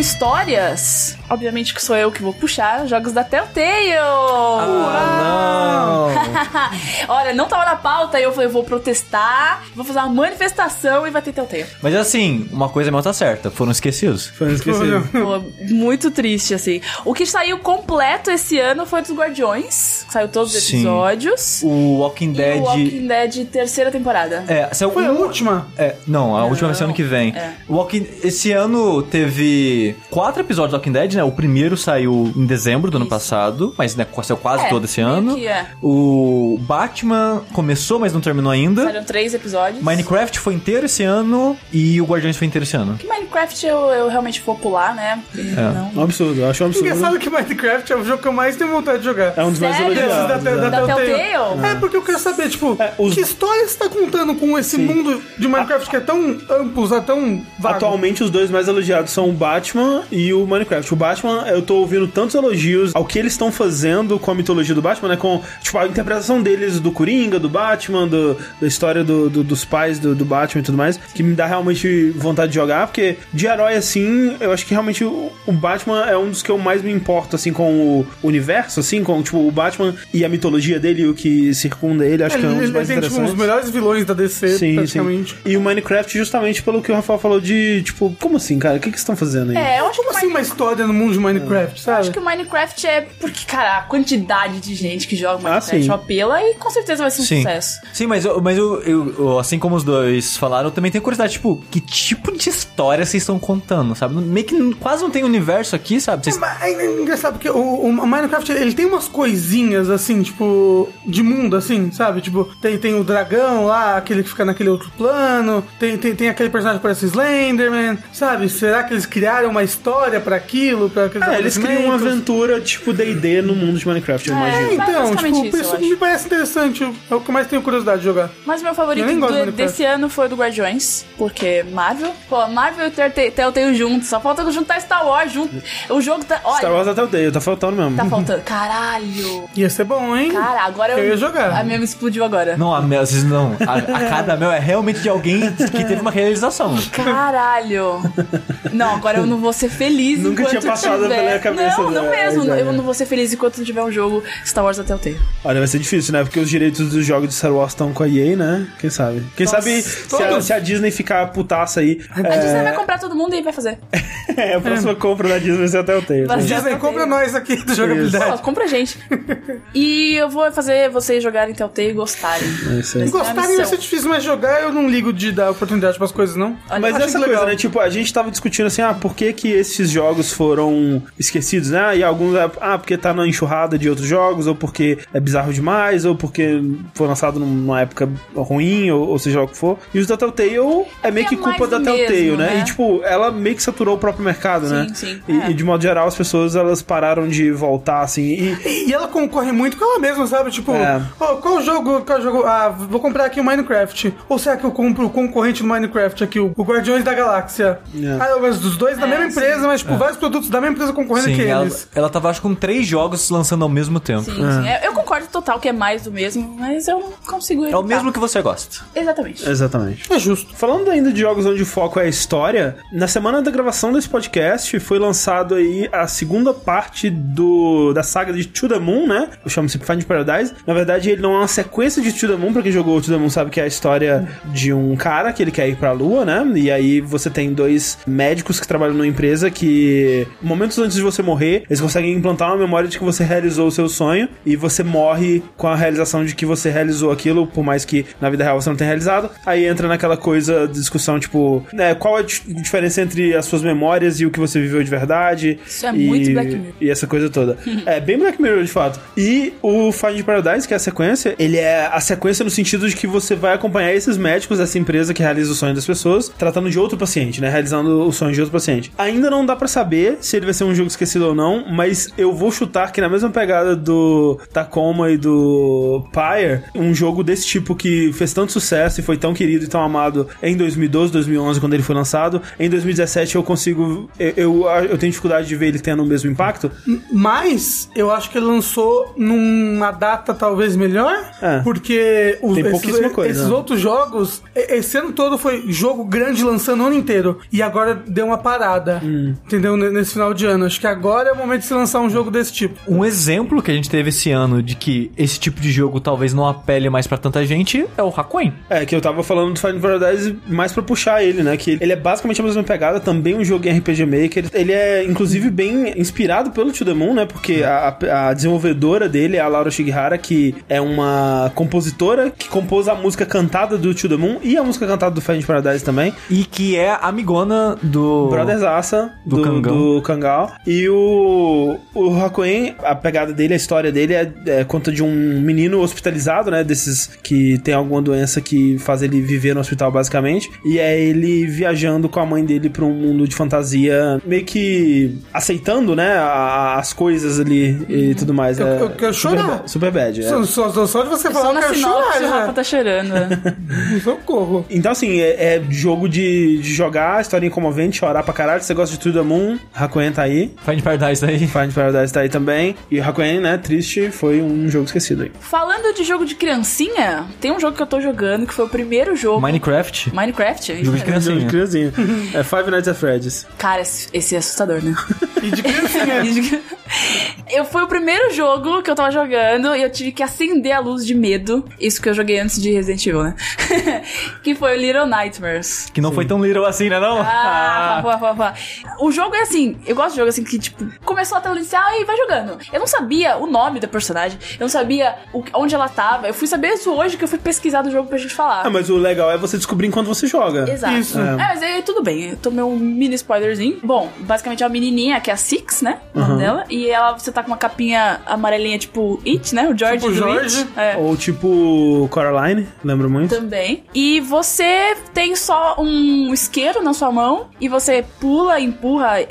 Histórias, obviamente que sou eu que vou puxar, jogos da Telltale! Ah, não. <laughs> Olha, não tava na pauta e eu falei, eu vou protestar, vou fazer uma manifestação e vai ter Telltale. Mas assim, uma coisa mesmo tá certa, foram esquecidos. Foi esquecido. Pô, muito triste, assim. O que saiu completo esse ano foi dos Guardiões, saiu todos os Sim. episódios. O Walking E Dead. o Walking Dead terceira temporada. É, saiu Foi a última? É, não, a última vai ser ano que vem. É. Walking, esse ano teve quatro episódios do Walking Dead, né? O primeiro saiu em dezembro do ano Isso. passado, mas né, saiu quase É, todo esse ano. que é. O Batman começou, mas não terminou ainda. Saíram três episódios. Minecraft foi inteiro esse ano e o Guardiões foi inteiro esse ano. Que Minecraft eu, eu realmente vou pular, né? Porque Não. Um absurdo, eu acho um absurdo. Engraçado que Minecraft é o jogo que eu mais tenho vontade de jogar. É um dos mais Sério? elogiados. Desses da, né? da, Da Telltale. Telltale? É, porque eu quero saber, tipo, É, os- que história você tá contando com esse mundo de Minecraft que é tão amplo, é tão vago? Atualmente os dois mais elogiados são o Batman e o Minecraft. O Batman, eu tô ouvindo tantos elogios ao que eles estão fazendo com a mitologia do Batman, né? Com, tipo, a interpretação deles do Coringa, do Batman, do, da história do, do- dos pais do, do Batman e tudo mais, que me dá realmente vontade de jogar, porque de herói, assim, eu acho que realmente o, o Batman é um dos que eu mais me importo, assim, com o universo, assim, com, tipo, o Batman e a mitologia dele e o que circunda ele, acho que é um dos mais tem, tipo, interessantes. os melhores vilões da DC, Sim, praticamente. sim. E o Minecraft, justamente pelo que o Rafael falou de, tipo, como assim, cara? O que, que vocês estão fazendo aí? É, eu acho Como que assim uma história no mundo de Minecraft, Eu sabe? acho que o Minecraft é porque, cara, a quantidade de gente que joga Minecraft sim. é apela e com certeza vai ser um Sim. sucesso. Sim, mas, eu, mas eu, eu- eu- assim como os dois falaram, eu também tenho curiosidade, tipo, que tipo de história vocês estão contando, sabe? Meio que quase não tem universo aqui, sabe? Vocês- Mas É engraçado porque o, o Minecraft ele tem umas coisinhas assim, tipo, de mundo, assim, sabe? Tipo, tem, tem o dragão lá, aquele que fica naquele outro plano, tem, tem, tem aquele personagem que parece Slenderman, sabe? Será que eles criaram uma história pra aquilo? Pra aqueles É, eles criam uma aventura tipo D&D no mundo de Minecraft, eu É. É, imagino. então, basicamente tipo, isso, isso, me parece interessante. É o que eu mais tenho curiosidade de jogar. Mas meu favorito do- desse ano foi o do Guardiões, porque Marvel. Pô, Marvel e Telltale Telltale junto, só falta juntar Star Wars junto. O jogo tá. Olha, Star Wars até o Day, tá faltando mesmo. tá faltando. Caralho! Ia ser bom, hein? Cara, agora eu. Eu ia jogar. A minha me explodiu agora. Não, a Mel, vocês não. A, a cada Mel é realmente de alguém que teve uma realização. Caralho! Não, agora eu não vou ser feliz Nunca enquanto tinha tiver... pela cabeça Não, não da- mesmo. ideia. Eu não vou ser feliz enquanto tiver um jogo Star Wars da Telltale. Olha, vai ser difícil, né? Porque os direitos dos jogos de Star Wars estão com a EA, né? Quem sabe? Quem Nossa, sabe se a, se a Disney ficar putaça aí. A Disney vai comprar todo mundo e vai fazer. <laughs> É, a próxima compra da Disney vai ser até o ser- Disney, compra nós aqui do jogabilidade. Pô, compra a gente. e eu vou fazer vocês jogarem Telltale e gostarem. É isso aí. É Gostarem vai ser difícil, mas jogar eu não ligo de dar oportunidade pras coisas, não. Olha, Mas essa coisa, legal. né? Tipo, a gente tava discutindo assim, ah, por que que esses jogos foram esquecidos, né? E alguns, ah, porque tá na enxurrada de outros jogos, ou porque é bizarro demais, ou porque foi lançado numa época ruim, ou, ou seja lá o que for. E os da Telltale é meio É que culpa mais da do Telltale, mesmo, né? né? E, tipo, ela meio que saturou o próprio mercado, Sim, né? sim, E, é. e, de modo geral, as pessoas, elas pararam de voltar, assim, e... E ela concorre muito com ela mesma, sabe? Tipo, É. ó, qual jogo, qual jogo? Ah, vou comprar aqui o Minecraft. Ou será que eu compro o concorrente do Minecraft aqui, o, Guardiões da Galáxia? É. Ah, mas dos dois da É, mesma sim. empresa, mas tipo, vários produtos da mesma empresa concorrendo que ela, eles. ela tava, acho, com três jogos lançando ao mesmo tempo. Sim, sim. É, Eu concordo total que é mais do mesmo, mas eu não consigo É evitar. o mesmo que você gosta. Exatamente. Exatamente. É justo. Falando ainda de jogos onde o foco é a história, na semana da gravação desse podcast foi lançado aí a segunda parte do da saga de To The Moon, né? Eu chamo se Find Paradise. Na verdade, ele não é uma sequência de To The Moon, pra quem jogou To The Moon sabe que é a história de um cara que ele quer ir pra lua, né? E aí você tem dois médicos que trabalham numa empresa que, momentos antes de você morrer, eles conseguem implantar uma memória de que você realizou o seu sonho e você morre com a realização de que você realizou aquilo, por mais que na vida real você não tenha realizado. Aí entra naquela coisa de discussão, tipo, né, qual a di- diferença entre as suas memórias e o que você viveu de verdade. Isso é e, muito Black Mirror. E essa coisa toda. <laughs> é bem Black Mirror, de fato. E o Find Paradise, que é a sequência, ele é a sequência no sentido de que você vai acompanhar esses médicos dessa empresa que realiza o sonho das pessoas, tratando de outro paciente, né? Realizando o sonho de outro paciente. Ainda não dá pra saber se ele vai ser um jogo esquecido ou não, mas eu vou chutar que na mesma pegada do Tacoma e do Pyre, um jogo desse tipo que fez tanto sucesso e foi tão querido e tão amado em 2012, 2011, quando ele foi lançado, em 2017 eu consigo. Eu, eu, eu tenho dificuldade de ver ele tendo o mesmo impacto. Mas eu acho que ele lançou numa data talvez melhor, É. porque os, esses, coisa, esses né? outros jogos, esse ano todo foi jogo grande lançando o ano inteiro. E agora deu uma parada, Hum. entendeu? Nesse final de ano. Acho que agora é o momento de se lançar um jogo desse tipo. Um exemplo que a gente teve esse ano de que esse tipo de jogo talvez não apele mais pra tanta gente é o Hakuen. É, que eu tava falando do Final Paradise mais pra puxar ele, né? Que ele é basicamente a mesma pegada, também um jogo em RPG Maker. Ele é, inclusive, bem inspirado pelo To The Moon, né? Porque a, a desenvolvedora dele é a Laura Shigihara, que é uma compositora que compôs a música cantada do To The Moon e a música cantada do Final Paradise também. E que é amigona do. Brothers Asa, Do do, Kangão. do Kangal. E o, o Hakuen, a pegada dele, a história dele é, é conta de um menino hospitalizado, né? Desses que tem alguma doença que faz ele viver no hospital, basicamente. E é ele viajando com a mãe dele pra um mundo de fantasia, meio que aceitando, né? a- As coisas ali e tudo mais. Eu- é eu quero super chorar. ba- Super bad. é. Só, só, só de você falar, Só eu quero sinopse chorar o Rafa já. tá chorando. <laughs> Socorro. Então, assim, é, é jogo de, de jogar, historinha comovente, chorar pra caralho. Se você gosta de tudo Moon, Hakuen tá aí. Find Paradise aí. Find Paradise tá aí também. E Hakuen, né, triste, foi um jogo esquecido aí. Falando de jogo de criancinha, tem um jogo que eu tô jogando que foi o primeiro jogo. Minecraft. Minecraft? Jogo de mesmo. criancinha. Jogo de criancinha. é Five Nights at Freddy's. Cara, esse é assustador, né? <laughs> E de criancinha. <laughs> Eu foi o primeiro jogo que eu tava jogando e eu tive que acender a luz de medo. Isso que eu joguei antes de Resident Evil, né? <laughs> que foi o Little Nightmares. Que não foi tão little assim, né não? Ah, pá, pá, pá. O jogo é assim, eu gosto de jogo assim que, tipo, começou a tela inicial e vai jogando. Eu não sabia o nome da personagem, eu não sabia o- onde ela tava. Eu fui saber isso hoje que eu fui pesquisar do jogo pra gente falar. Ah, mas o legal é você descobrir enquanto você joga. Exato. Isso. É. mas aí tudo bem. Eu tomei um mini spoilerzinho. Bom, basicamente é uma menininha, que é a Six, né? O nome dela. E ela, você tá com uma capinha amarelinha, tipo It, né? O George Tipo do George. It. É. Ou tipo Coraline, lembro muito. Também. E você tem só um isqueiro na sua mão e você pula, empurra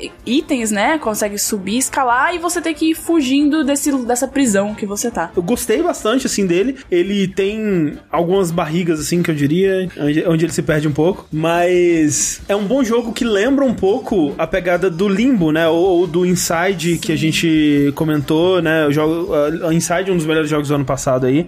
itens, né? Consegue subir, escalar e você tem que ir fugindo desse, dessa prisão que você tá. Eu gostei bastante, assim, dele. Ele tem algumas barrigas, assim, que eu diria, onde, onde ele se perde um pouco. Mas é um bom jogo que lembra um pouco a pegada do Limbo, né? Ou, ou do Inside, que a gente comentou, né? O jogo, uh, Inside é um dos melhores jogos do ano passado aí.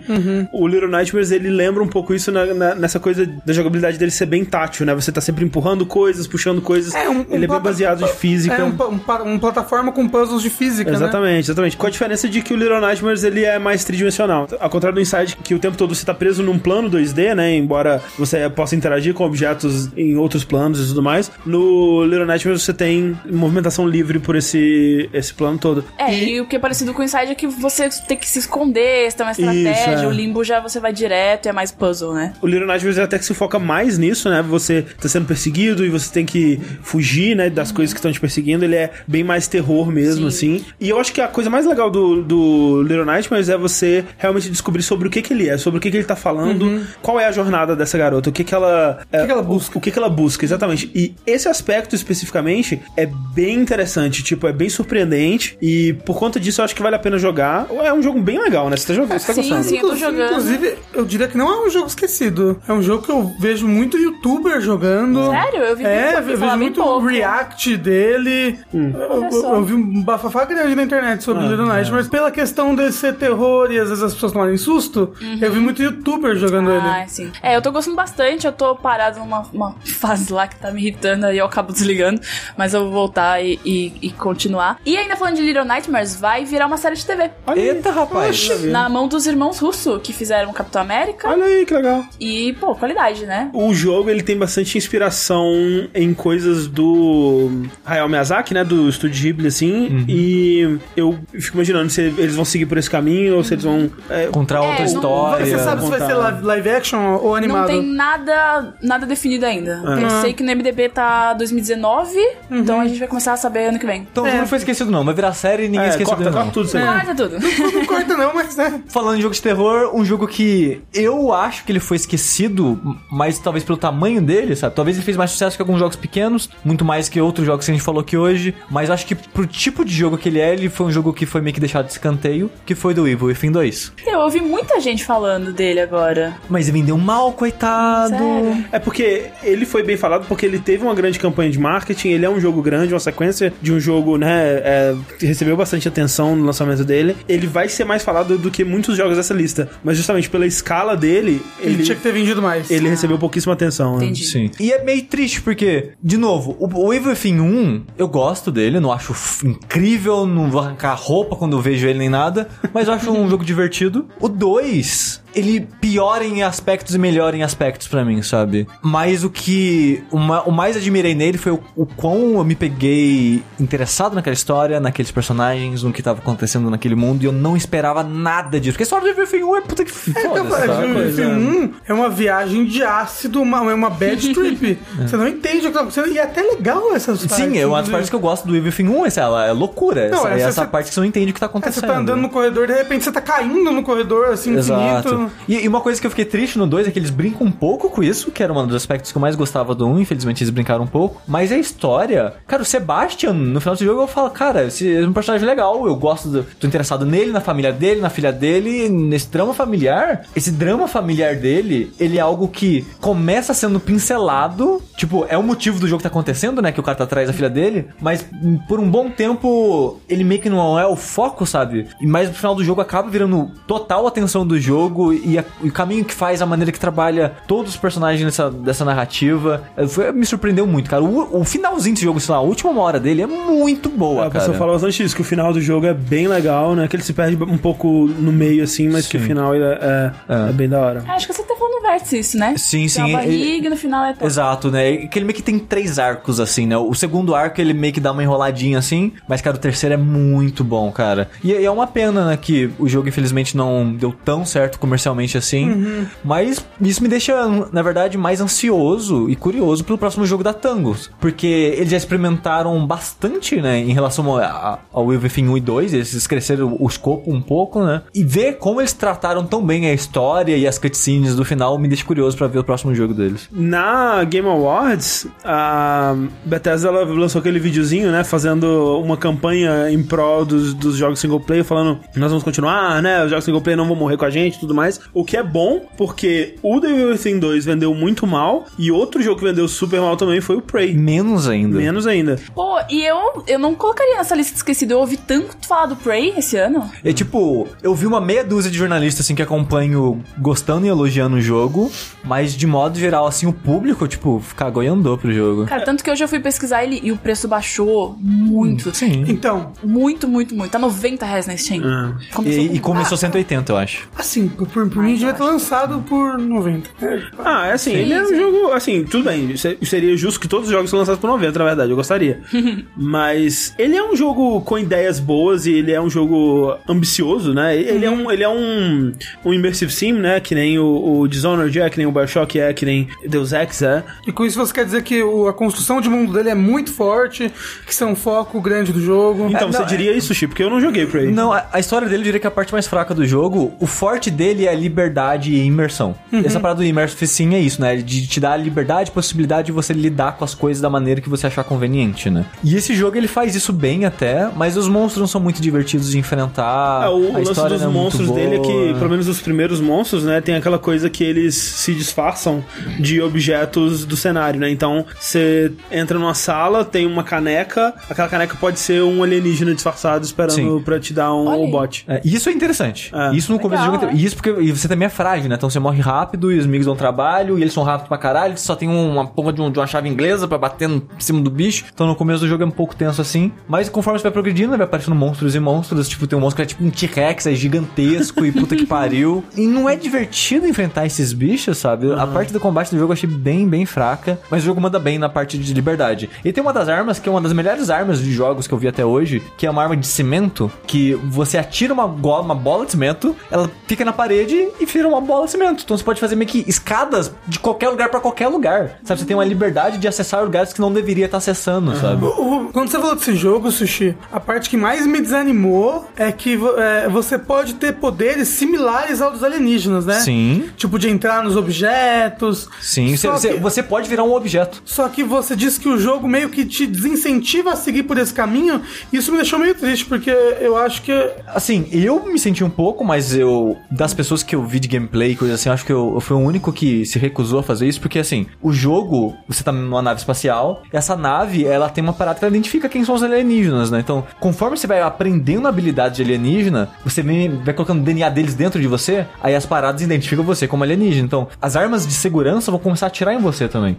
O Little Nightmares, ele lembra um pouco isso na- na- nessa coisa da jogabilidade dele ser bem tátil, né? Você tá sempre empurrando coisas, puxando coisas. É, um- um ele é bem baseado em física. É um, um, um plataforma com puzzles de física, né? Exatamente, exatamente. Com a diferença de que o Little Nightmares ele é mais tridimensional. Ao contrário do Inside, que o tempo todo você tá preso num plano 2D, né? Embora você possa interagir com objetos em outros planos e tudo mais. No Little Nightmares você tem movimentação livre por esse, esse plano todo. É, e... o que é parecido com o Inside é que você tem que se esconder, você tem uma estratégia. Isso, é. O Limbo já você vai direto, é mais puzzle, né? O Little Nightmares até que se foca mais nisso, né? Você tá sendo perseguido e você tem que fugir, né? Das coisas que estão te perseguindo. Ele é bem mais terror mesmo, assim. E eu acho que a coisa mais legal do, do Little Nightmares é você realmente descobrir sobre o que que ele é, sobre o que que ele tá falando, qual é a jornada dessa garota, o que que ela... O que ela busca. O, que que ela busca, exatamente. E esse aspecto especificamente é bem interessante, tipo, é bem surpreendente e por conta disso eu acho que vale a pena jogar. É um jogo bem legal, né? Você tá jogando, você tá Sim, gostando. sim. eu tô jogando. Inclusive, eu diria que não é um jogo esquecido. É um jogo que eu vejo muito youtuber jogando. Sério? Eu vi É, eu vejo muito pouco. react dele. Hum. Eu, eu- vi um bafafá grande na internet sobre Ah, Little é. Nightmares. Pela questão de ser terror e às vezes as pessoas tomarem susto, eu vi muito youtuber jogando Ah, ele. sim. É, eu tô gostando bastante. Eu tô parado numa uma fase lá que tá me irritando, aí eu acabo <laughs> desligando. Mas eu vou voltar e, e- e continuar. E ainda falando de Little Nightmares, vai virar uma série de TV. Olha. Eita, rapaz. Na mão dos irmãos Russo, que fizeram Capitão América. Olha aí, que legal. E, pô, qualidade, né? O jogo ele tem bastante inspiração em coisas do Hayao Miyazaki, né, do estúdio Ghibli assim, e eu fico imaginando se eles vão seguir por esse caminho ou se eles vão é, Encontrar outra não- história. Você sabe se vai ser contar. live, live action ou Não animado? tem nada, nada definido ainda. Eu Ah. sei que no MDB tá 2019, Uhum. então a gente vai começar a saber ano que vem. Então o jogo não foi esquecido não, vai virar série e ninguém é, esqueceu corta, não. corta tudo isso aí. Corta tudo. Não corta não, mas né. <laughs> Falando em jogo de terror, um jogo que eu acho que ele foi esquecido, mas talvez pelo tamanho dele, sabe? Talvez ele fez mais sucesso que alguns jogos pequenos, muito mais que outros jogos que a gente falou aqui hoje, mas acho que pro tipo de jogo que ele é, ele foi um jogo que foi meio que deixado de escanteio, que foi do Evil Within 2. Eu ouvi muita gente falando dele agora. Mas ele vendeu mal, coitado. Sério? É porque ele foi bem falado porque ele teve uma grande campanha de marketing, ele é um jogo grande, uma sequência de um jogo, né, é, que recebeu bastante atenção no lançamento dele. Ele vai ser mais falado do que muitos jogos dessa lista, mas justamente pela escala dele, Ele, ele, tinha que ter vendido mais. ele recebeu pouquíssima atenção. né? Entendi. Sim. E é meio triste porque, de novo, o, o Evil Within 1, eu gosto dele, não acho incrível, não vou arrancar roupa quando eu vejo ele nem nada, mas eu acho um <laughs> jogo divertido. O 2, ele piora em aspectos e melhora em aspectos pra mim, sabe? Mas o que o, ma- o mais admirei nele foi o, o quão eu me peguei interessado naquela história, naqueles personagens, no que tava acontecendo naquele mundo e eu não esperava nada disso. Porque a história do Everything 1 é puta que É, foda, coisa, filme 1 é uma viagem de ácido, uma, é uma bad <laughs> trip. Você não entende o que tá acontecendo. E é até legal essas partes. Sim, é uma das partes que eu gosto do Everything 1, essa ela é loucura. Não, essa, é essa essa você- parte que você não entende o que tá É, acontecendo. você tá andando no corredor, de repente você tá caindo no corredor, assim, Exato. infinito. E, e uma coisa que eu fiquei triste no 2 é que eles brincam um pouco com isso, que era um dos aspectos que eu mais gostava do 1, infelizmente eles brincaram um pouco. Mas a história, cara, o Sebastian, no final do jogo, eu falo, cara, esse é um personagem legal, eu gosto, do, tô interessado nele, na família dele, na filha dele, nesse drama familiar. Esse drama familiar dele, ele é algo que começa sendo pincelado, tipo, é o motivo do jogo que tá acontecendo, né, que o cara tá atrás da filha dele, mas por um bom tempo ele meio que não é o foco, sabe? Mais no final do jogo acaba virando total atenção do jogo e, a- e o caminho que faz, a maneira que trabalha todos os personagens dessa, dessa narrativa. eh, Foi, me surpreendeu muito, cara. O, o finalzinho desse jogo, sei lá, a última hora dele é muito boa, a cara. pessoa fala bastante disso, que o final do jogo é bem legal, né? Que ele se perde um pouco no meio, assim, mas que o Sim. final é, é, É. é bem da hora. Acho que você tá falando no vértice isso, né? Sim, Tem sim, uma barriga ele- e no final é top. Exato, né? Que ele meio que tem três arcos, assim, né? O segundo arco ele meio que dá uma enroladinha assim, mas, cara, o terceiro é muito bom, cara. E, e é uma pena, né, que o jogo infelizmente não deu tão certo comercialmente assim. Mas isso me deixa, na verdade, mais ansioso e curioso pelo próximo jogo da Tangos. Porque eles já experimentaram bastante, né, em relação a- a- ao Everything 1 e 2, eles cresceram o escopo um pouco, né? E ver como eles trataram tão bem a história e as cutscenes do final me deixa curioso pra ver o próximo jogo deles. Na Game Awards, a Bethesda lançou aquele videozinho, né? Fazendo uma campanha em prol dos, dos jogos single player, falando nós vamos continuar, né? Os jogos single player não vão morrer com a gente e tudo mais. O que é bom, porque o The Everything 2 vendeu muito mal e outro jogo que vendeu super mal também foi o Prey. Menos ainda. Menos ainda. Pô, e eu, eu não colocaria nessa lista de esquecido. Eu ouvi tanto falar do Prey esse ano. É tipo, eu vi uma meia dúzia de jornalistas assim que acompanho gostando e elogiando o jogo, mas de modo geral, assim, o público, tipo, cagou e andou pro jogo. Cara, tanto que hoje eu fui pesquisar ele e o preço baixou muito. Sim. Então, Muito, muito, muito. Tá 90 reais na Steam. Ah. Começou E, com- e começou 180, eu acho. assim, por, por, por mim devia ter lançado por 90. É, Ah, é assim, ele é um sim. jogo, assim, tudo bem, se- seria justo que todos os jogos fossem lançados por 90, na verdade, eu gostaria. <laughs> Mas ele é um jogo com ideias boas e ele é um jogo ambicioso, né? Ele é um, ele é um, um immersive sim, né? Que nem o, o Dishonored é, que nem o Bioshock é, que nem Deus Ex é. E com isso você quer dizer que o- a construção de mundo dele é muito forte, que isso é um foco grande do jogo. Então, É, você não, diria isso, Chip, porque eu não joguei Prey. Não, a, a história dele eu diria que é a parte mais fraca do jogo. O forte dele é a liberdade e imersão. Essa parada do Immersive Sim é isso, né? De te dar a liberdade e possibilidade de você lidar com as coisas da maneira que você achar conveniente, né? E esse jogo ele faz isso bem até, mas os monstros não são muito divertidos de enfrentar. Ah, o a lance história dos não é monstros dele é que, pelo menos os primeiros monstros, né, tem aquela coisa que eles se disfarçam de objetos do cenário, né? Então, você entra numa sala, tem uma caneca, aquela caneca pode ser um alienígena disfarçado esperando Sim. pra te dar um bot. É, e isso é interessante. É. Isso no começo do jogo. é E isso porque e você também é frágil, né? Então você morre rápido e os amigos dão trabalho e eles são rápidos pra caralho. Você só tem uma porra de, um- de uma chave inglesa pra bater no- em cima do bicho. Então no começo do jogo é um pouco tenso assim. Mas conforme você vai progredindo, vai aparecendo monstros e monstros. Tipo, tem um monstro que é tipo um T-Rex, é gigantesco e puta que <laughs> pariu. E não é divertido enfrentar esses bichos, sabe? A parte do combate do jogo eu achei bem, bem fraca. Mas o jogo manda bem na parte de liberdade. E tem uma das armas que é uma das melhores armas de jogos que eu vi até hoje, que é uma arma de cimento, que você atira uma, uma bola de cimento, ela fica na parede e vira uma bola de cimento. Então você pode fazer meio que escadas de qualquer lugar pra qualquer lugar. Sabe? Você tem uma liberdade de acessar lugares que não deveria estar acessando, sabe? O- o- Quando você falou desse jogo, Sushi, a parte que mais me desanimou é que é, você pode ter poderes similares aos dos alienígenas, né? Sim. Tipo, de entrar nos objetos. Sim, você, que- você pode virar um objeto. Só que você disse que o jogo meio que te desincentiva a seguir por esse caminho. E isso me deixou meio triste, porque eu acho que. Assim, eu me senti um pouco, mas eu. Das pessoas que eu vi de gameplay, coisa assim, eu acho que eu, eu fui o único que se recusou a fazer isso, porque assim, o jogo, você tá numa nave espacial, e essa nave, ela tem uma parada que ela identifica quem são os alienígenas, né? Então, conforme você vai aprendendo a habilidade de alienígena, você vem- vai colocando o DNA deles dentro de você, aí as paradas identificam você como alienígena. Então, as armas de segurança vão começar a atirar em você também.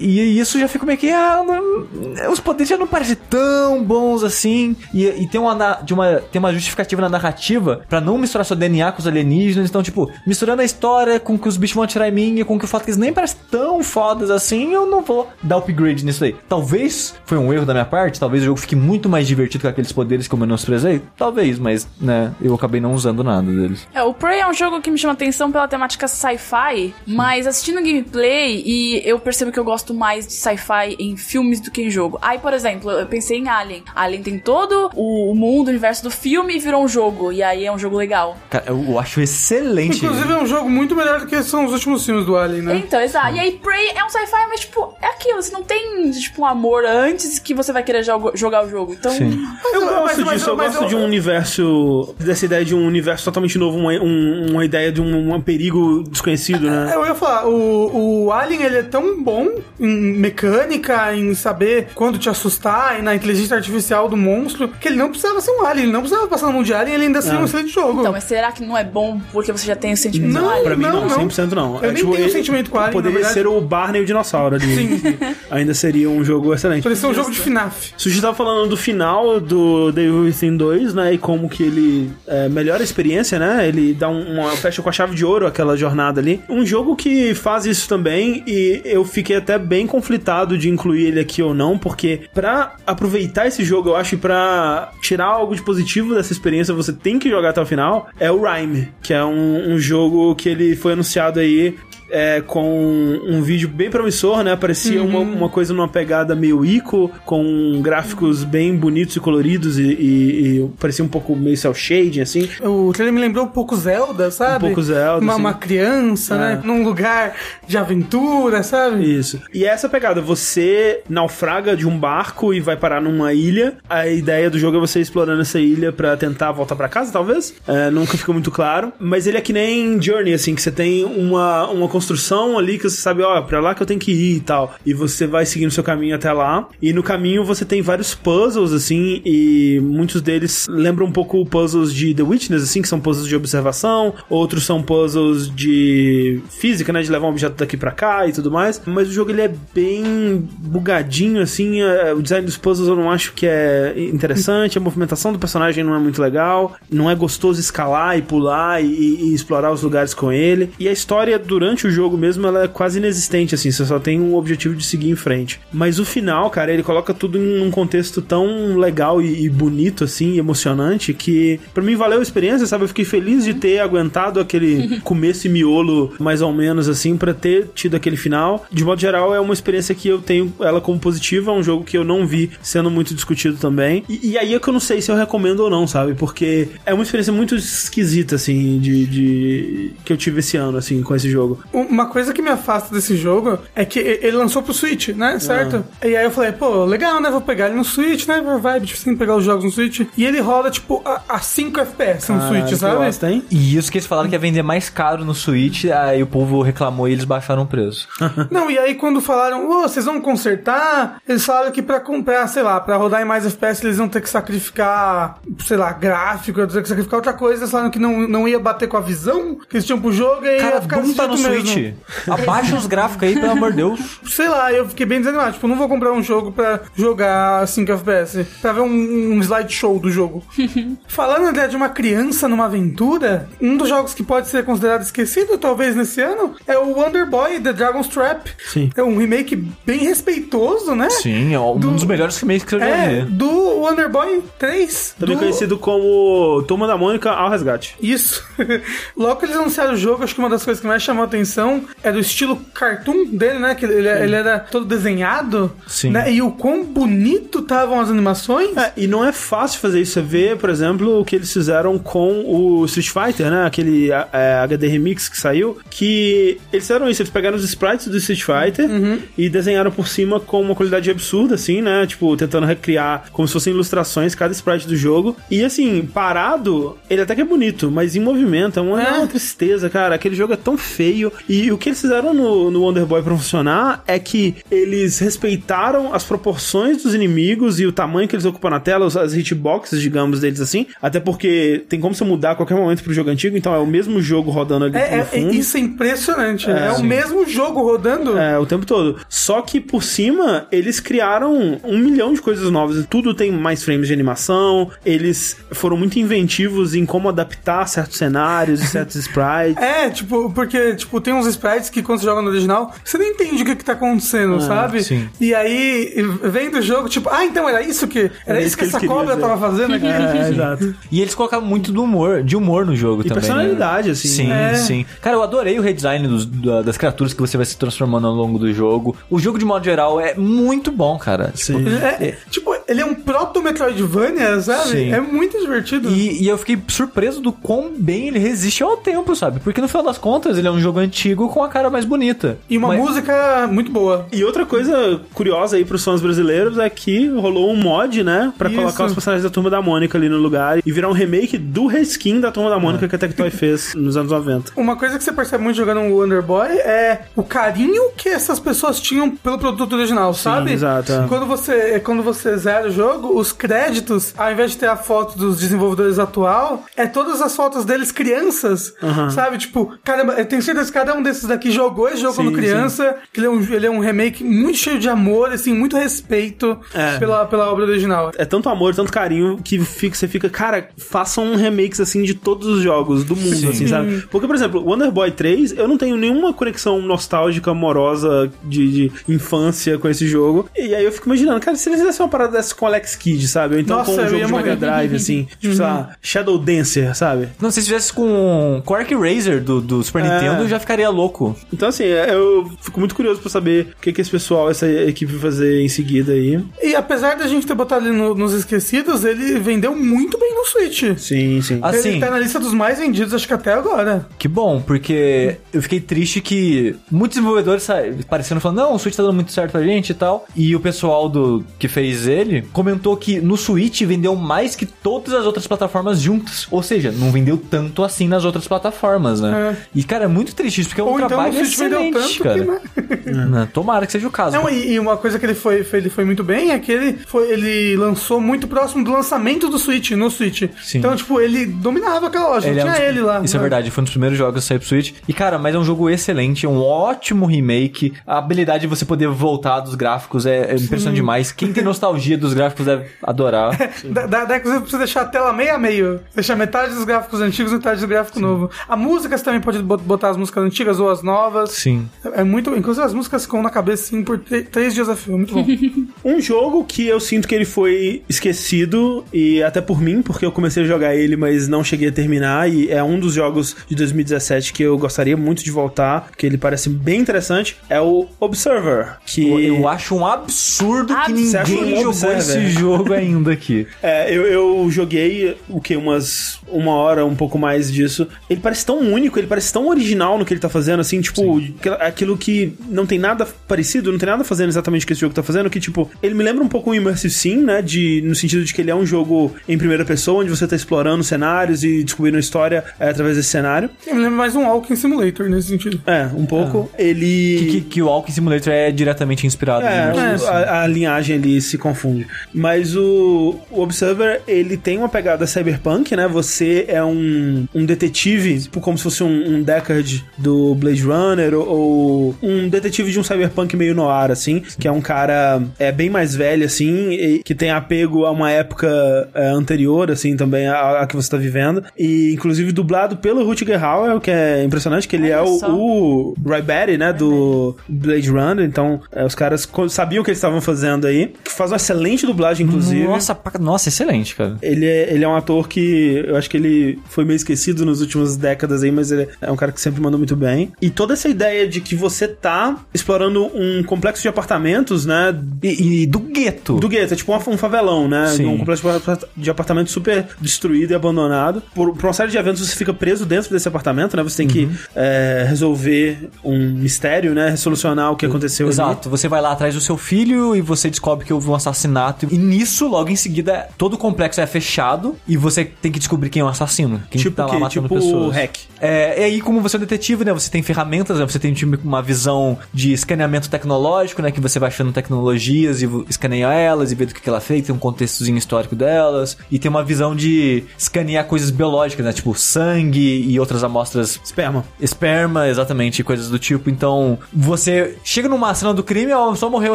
E isso já fica meio que. Ah, não- os poderes já não parecem tão bons assim. E, e tem, uma, de uma, tem uma justificativa na narrativa pra não misturar seu DNA com os alienígenas. Então, tipo, misturando a história com que os bichos vão atirar em mim e com que o fato que eles nem parecem tão fodas assim, eu não vou dar upgrade nisso aí. Talvez foi um erro da minha parte, talvez o jogo fique muito mais divertido com aqueles poderes que eu menosprezei. Talvez, mas, né, eu acabei não usando nada deles. É, o Prey é um jogo que me chama atenção pela temática sci-fi, mas assistindo gameplay e eu percebo que eu gosto mais de sci-fi em filmes do que em jogo. Aí, por exemplo, eu pensei em Alien. Alien tem todo o mundo, o universo do filme e virou um jogo. E aí é um jogo legal. Cara, eu acho excelente. Inclusive é um jogo muito melhor do que são os últimos filmes do Alien, né? Então, exato. E aí, Prey é um sci-fi, mas, tipo, é aquilo. Você não tem, tipo, um amor antes que você vai querer jogo- jogar o jogo. Então, Sim. Eu Mas- gosto mas- disso, eu mas gosto eu- de um universo. dessa ideia de um universo totalmente novo, uma, um- uma ideia de um, um perigo desconhecido, né? Eu ia falar, o, o Alien ele é tão bom em mecânica, em saber quando te assustar e na inteligência artificial do monstro, que ele não precisava ser um Alien, ele não precisava passar na mão de Alien, ele ainda seria Ah. um excelente jogo. então, mas será que não é bom porque você já tem o sentimento Não, Alien? Pra mim, não, não, não. 100% não. Eu nem tenho ele- sentimento com Alien, Poderia ser o Barney e o dinossauro ali. <laughs> Ainda seria um jogo excelente. Poderia ser um jogo de FNAF. Sushi tava falando do final do Devil Within 2, né? E como que ele é, melhora a experiência, né? Ele dá um- uma fecha com a chave de ouro aquela jornada ali. Um jogo que faz isso também e eu fiquei até bem conflitado de incluir ele aqui ou não, porque pra aproveitar esse jogo, eu acho que pra tirar algo de positivo dessa experiência, você tem que jogar até o final, é o Rhyme, que é um, um jogo que ele foi anunciado aí é, com um vídeo bem promissor, né? Parecia uma, uma coisa numa pegada meio Ico, com gráficos bem bonitos e coloridos e, e- e parecia um pouco meio cel shading, assim. O trailer me lembrou um pouco Zelda, sabe? Um pouco Zelda, Uma, sim. uma criança, É. né? Num lugar de aventura, sabe? Isso. E é essa pegada, você naufraga de um barco e vai parar numa ilha. A ideia do jogo é você explorando essa ilha pra tentar voltar pra casa, talvez. É, nunca ficou muito claro. Mas ele é que nem Journey, assim, que você tem uma, uma construção ali que você sabe, ó, pra lá que eu tenho que ir e tal. E você vai seguindo seu caminho até lá. E no caminho você tem vários puzzles, assim, e muitos deles lembram um pouco puzzles de The Witness, assim, que são puzzles de observação. Outros são puzzles de física, né, de levar um objeto daqui pra cá e tudo mais. Mas o jogo ele é bem bugadinho, assim. é, O design dos puzzles eu não acho que é interessante. A movimentação do personagem não é muito legal. Não é gostoso escalar e pular e, e explorar os lugares com ele. E a história durante o jogo mesmo ela é quase inexistente, assim. Você só tem o objetivo de seguir em frente. Mas o final, cara, ele coloca tudo em um contexto tão legal e, e bonito, assim, emocionante, que pra mim valeu a experiência, sabe? Eu fiquei feliz de ter aguentado aquele <laughs> começo e miolo, mais ou menos, assim, pra ter tido aquele final. De modo geral, é uma experiência que eu tenho ela como positiva, é um jogo que eu não vi sendo muito discutido também. E, e aí é que eu não sei se eu recomendo ou não, sabe? Porque é uma experiência muito esquisita, assim, de, de- que eu tive esse ano, assim, com esse jogo. Uma coisa que me afasta desse jogo é que ele lançou pro Switch, né? Certo? E aí eu falei, pô, legal, né? Vou pegar ele no Switch, né? Vibe, tipo, sem pegar os jogos no Switch. E ele roda, tipo, a, a 5 FPS no Caralho, Switch, sabe? bosta, hein? E isso que eles falaram que ia vender mais caro no Switch, aí o povo reclamou e eles baixaram o preço. <laughs> Não, e aí quando falaram, ô, vocês vão consertar, eles falaram que pra comprar, sei lá, pra rodar em mais FPS eles vão ter que sacrificar, sei lá, gráfico, ter que sacrificar outra coisa. Eles falaram que não, não ia bater com a visão que eles tinham pro jogo e Cara, ia ficar desse tá no jeito Switch. Abaixa os gráficos aí, pelo amor de Deus. Sei lá, eu fiquei bem desanimado. Tipo, não vou comprar um jogo pra jogar 5 FPS. Pra ver um, um slideshow do jogo. <laughs> Falando né, de uma criança numa aventura, um dos jogos que pode ser considerado esquecido, talvez, nesse ano, é o Wonder Boy The Dragon's Trap. Sim. É um remake bem respeitoso, né? Sim, é um Do- dos melhores remakes que eu já É, vi. do Wonder Boy 3. Também do... conhecido como Turma da Mônica ao Resgate. Isso. <laughs> Logo que eles anunciaram o jogo, acho que uma das coisas que mais chamou a atenção é do estilo cartoon dele, né? Que ele, ele era todo desenhado. Sim. Né? E o quão bonito estavam as animações. É, e não é fácil fazer isso. Você vê, por exemplo, o que eles fizeram com o Street Fighter, né? Aquele é, HD Remix que saiu. Que eles fizeram isso. Eles pegaram os sprites do Street Fighter e desenharam por cima com uma qualidade absurda, assim, né? Tipo, tentando recriar como se fossem ilustrações cada sprite do jogo. E assim, parado, ele até que é bonito, mas em movimento é uma, é uma tristeza, cara. Aquele jogo é tão feio E o que eles fizeram no, no Wonder Boy pra funcionar é que eles respeitaram as proporções dos inimigos e o tamanho que eles ocupam na tela, as hitboxes, digamos, deles assim. Até porque tem como você mudar a qualquer momento pro jogo antigo, então é o mesmo jogo rodando ali É, no é- fundo. isso é impressionante. É, o sim. mesmo jogo rodando. É, o tempo todo. Só que por cima, eles criaram um milhão de coisas novas. Tudo tem mais frames de animação. Eles foram muito inventivos em como adaptar certos cenários e certos <laughs> sprites. É, tipo, porque, tipo, tem uns sprites que quando você joga no original, você não entende o que que tá acontecendo, sabe? sim. E aí, vem do jogo, tipo, ah, então era isso que... Era, isso que, eles essa cobra dizer. tava fazendo <laughs> aqui. É, exato. E eles colocaram muito do humor, de humor no jogo E também. personalidade, assim. Sim, É. sim. Cara, eu adorei o redesign dos- da- das criaturas que você vai se transformando ao longo do jogo. O jogo, de modo geral, é muito bom, cara. Tipo, Sim. É, tipo, ele é um proto-Metroidvania, sabe? Sim. É muito divertido. E, e eu fiquei surpreso do quão bem ele resiste ao tempo, sabe? Porque no final das contas, ele é um jogo antigo com a cara mais bonita. E uma Mas- música muito boa. E outra coisa curiosa aí pros fãs brasileiros é que rolou um mod, né? Pra Isso. colocar os personagens da Turma da Mônica ali no lugar e virar um remake do reskin da Turma da Mônica que a Tectoy fez <laughs> nos anos 90. Uma coisa que você percebe muito jogando um Wonder Boy é o carinho que essas pessoas tinham pelo produto original, sabe? exato, é. Quando você, quando você zera o jogo, os créditos, ao invés de ter a foto dos desenvolvedores atual, é todas as fotos deles crianças, sabe? Tipo, caramba, eu tenho certeza que cada um desses daqui jogou esse jogo Sim, quando criança, que ele é, um, ele é um remake muito cheio de amor, assim, muito respeito É. pela, pela obra original. É tanto amor, tanto carinho que fica, você fica, cara, façam remakes assim de todos os jogos do mundo, assim, sabe? Porque, por exemplo, Wonder Boy 3, eu não tenho nenhuma conexão nostálgica, amorosa de, de infância com esse jogo. E aí eu fico imaginando, cara, se eles fizessem uma parada dessa com Alex Kidd, sabe? Ou então Nossa, com um jogo de Mega. Drive, assim, <laughs> tipo, sei lá, Shadow Dancer, sabe? Não, se fizesse com Quark Razer do, do Super É. Nintendo, eu já ficaria louco. Então, assim, eu fico muito curioso pra saber o que, que esse pessoal, essa equipe vai fazer em seguida aí. E apesar da gente ter botado ele no- nos esquecidos, ele vendeu muito bem no Switch. Sim, sim. Assim, Ele tá na lista dos mais vendidos, acho que até agora. Que bom, porque eu fiquei triste que muitos desenvolvedores parecendo falando, não, o Switch tá dando muito certo pra gente e tal. E o pessoal do que fez ele comentou que no Switch vendeu mais que todas as outras plataformas juntas. Ou seja, não vendeu tanto assim nas outras plataformas, né? E, cara, é muito triste isso, porque é um Ou então trabalho o Switch vendeu excelente, tanto cara. que, né? Tomara que seja o caso. Não, e, e uma coisa que ele foi, foi- ele foi muito bem é que ele, foi, ele lançou muito próximo do lançamento do Switch, no Switch. Sim. Então, tipo, ele dominava aquela loja, Ele é um tinha dos- ele lá. Isso é né? verdade, foi um dos primeiros jogos a sair pro Switch. E, cara, mas é um jogo excelente, é um ótimo remake. A habilidade de você poder voltar dos gráficos é, é impressionante demais. Quem tem nostalgia dos gráficos deve adorar. <laughs> Da, da, da inclusive, você deixar a tela meio a meio. Deixar metade dos gráficos antigos e metade do gráfico novo. A música você também pode bot- botar as músicas antigas ou as novas. Sim. É muito. Inclusive as músicas ficam na cabeça assim por três dias a fio. Muito bom. <laughs> Um jogo que eu sinto que ele foi esquecido, e até por mim, porque eu comecei a jogar ele, mas não cheguei a terminar, e é um dos jogos de 2017 que eu gostaria muito de voltar, porque ele parece bem interessante, é o Observer, que... Eu, eu acho um absurdo que Absurdo. Acha ninguém um jogou Observer? esse jogo ainda aqui. <laughs> É, eu, eu joguei o que? Umas uma hora, um pouco mais disso. Ele parece tão único, ele parece tão original no que ele tá fazendo, assim, tipo, aquilo- aquilo que não tem nada parecido, não tem nada fazendo exatamente o que esse jogo tá fazendo, que, tipo, ele me lembra um pouco o Immersive Sim, né? De, no sentido de que ele é um jogo em primeira pessoa, onde você tá explorando cenários e descobrindo a história é, através desse cenário. Eu me lembro mais um Walking Simulator nesse sentido. É, um pouco. Ele. Que, que, que o Walking Simulator é diretamente inspirado É, nisso. o- a, a linhagem ali se confunde. Mas o, o Observer, ele tem uma pegada cyberpunk, né? Você é um, um detetive, tipo como se fosse um, um Deckard do Blade Runner, ou, ou um detetive de um cyberpunk meio noir, assim, que é um cara é bem mais velho, assim, e que tem apego a uma época é, anterior, assim, também a, a que você tá vivendo. E, inclusive, dublado pelo Rutger Hauer, que é impressionante, que ele Olha é o, só. o Ray Batty, né, do Blade Runner, então é, os caras sabiam o que eles estavam fazendo aí, que faz uma excelente dublagem, inclusive. Nossa, nossa, excelente, cara. Ele é, ele é um ator que eu acho que ele foi meio esquecido nas últimas décadas aí, mas ele é um cara que sempre mandou muito bem. E toda essa ideia de que você tá explorando um complexo de apartamentos, né? E, e do gueto. Do gueto, é tipo um, um favelão, né? Sim. Um complexo de apart- de apartamentos super destruído e abandonado. Por, por uma série de eventos, você fica preso dentro desse apartamento, né? Você tem que é, resolver um mistério, né? Resolucionar o que aconteceu ali. Exato, você vai lá atrás do seu filho e você descobre que houve um assassinato. E nisso, logo em seguida, todo o complexo é fechado e você tem que descobrir quem é o assassino. Quem Tipo tá o lá quê? matando Tipo pessoas. hack. É, e aí, como você é um detetive, né? Você tem ferramentas, né? Você tem tipo, uma visão de escaneamento tecnológico, né? Que você vai achando tecnologias e escaneia elas e vê do que que ela fez, tem um contextozinho histórico delas. E tem uma visão de escanear coisas biológicas, né? Tipo sangue e outras amostras Esperma. Esperma, exatamente, coisas do tipo. Então, você chega numa cena do crime, ó, só morreu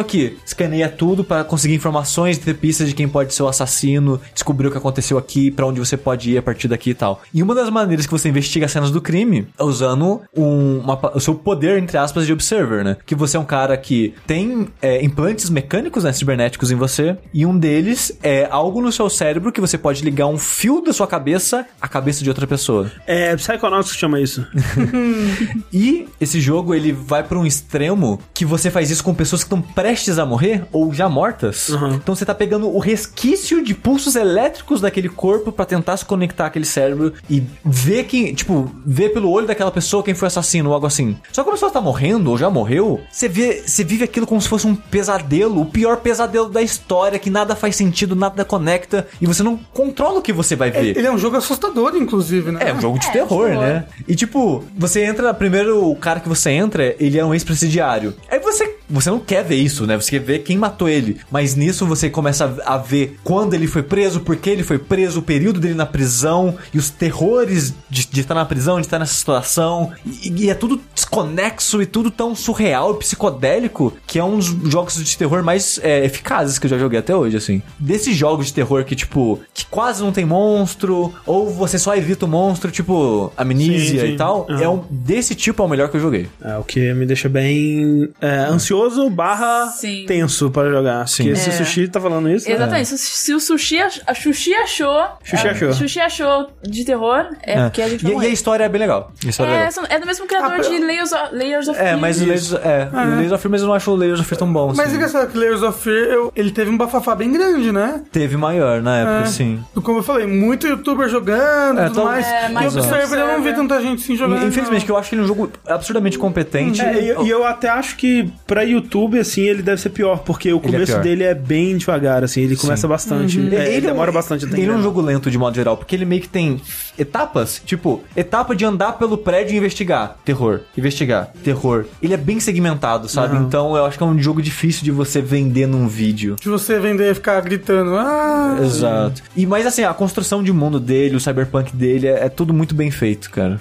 aqui. Escaneia tudo pra conseguir informações, ter pistas de quem pode ser o assassino, descobrir o que aconteceu aqui, pra onde você pode ir a partir daqui e tal. E uma das maneiras que você investiga as cenas do crime é usando um, uma pa- o seu poder, entre aspas, de observer, né? Que você é um cara que tem é, implantes mecânicos, né, cibernéticos em você, e um deles é algo no seu cérebro que você pode ligar um fio da sua cabeça à cabeça de outra pessoa. É Psychonauts que chama isso. <laughs> <laughs> E esse jogo ele vai pra um extremo que você faz isso com pessoas que estão prestes a morrer ou já mortas. Então você tá pegando o resquício de pulsos elétricos daquele corpo pra tentar se conectar àquele cérebro e ver quem, tipo, ver pelo olho daquela pessoa quem foi assassino ou algo assim. Só que quando a pessoa tá morrendo ou já morreu, você vê, você vive aquilo como se fosse um pesadelo, o pior pesadelo da história, que nada faz sentido, nada conecta e você não controla o que você vai ver. Ele é um jogo assustador, inclusive, né? É, um jogo de É, terror, terror. né? E tipo, você entra, primeiro o cara que você entra, ele é um ex-presidiário. Aí você, você não quer ver isso, né? Você quer ver quem matou ele. Mas nisso você começa a ver quando ele foi preso, por que ele foi preso, o período dele na prisão e os terrores de, de estar na prisão, de estar nessa situação. E, e é tudo desconexo e tudo tão surreal e psicodélico que é um dos jogos de terror mais é, eficazes que eu já joguei até hoje, assim. Desses jogos de terror que, tipo, que quase não tem monstro, ou você só evita o monstro, tipo, amnísia Sim, sim. e tal, Aham. é um, desse tipo é o melhor que eu joguei. É, o que me deixa bem é, ansioso barra Sim. tenso pra jogar. Sim. Porque se o É. Sushi tá falando isso... Exatamente. Se, se o sushi, ach- a Xuxi achou. Xuxi a- achou. Xuxi achou de terror, é, porque a gente vai e, e a morrer. história é bem legal. É, É, legal. são- é do mesmo criador Ah, de Layers of, Layers of É, mas o Fear. Layers, é, Layers of Fear, mas eu não acho o Layers of Fear tão bom. Mas assim. é engraçado que Layers of Fear, eu- ele teve um bafafá bem grande, né? Teve maior na época, É. sim. Como eu falei, muito youtuber jogando É, tudo tô- mais. É, e o Observer eu não vi Observer. tanta gente assim jogando. Infelizmente, que eu acho que ele é um jogo absurdamente competente. É, e, eu- e eu até acho que pra YouTube, assim, ele deve ser pior, porque o Ele é começo pior. dele é bem devagar, assim, ele começa bastante. É, ele demora bastante até Ele é um jogo lento de modo geral, porque ele meio que tem etapas, tipo, etapa de andar pelo prédio e investigar. Terror. Investigar. Terror. Ele é bem segmentado, sabe? Então eu acho que é um jogo difícil de você vender num vídeo. De você vender e ficar gritando. Ah, Exato. E mas assim, a construção de mundo dele, o cyberpunk dele, é, é tudo muito bem feito, cara.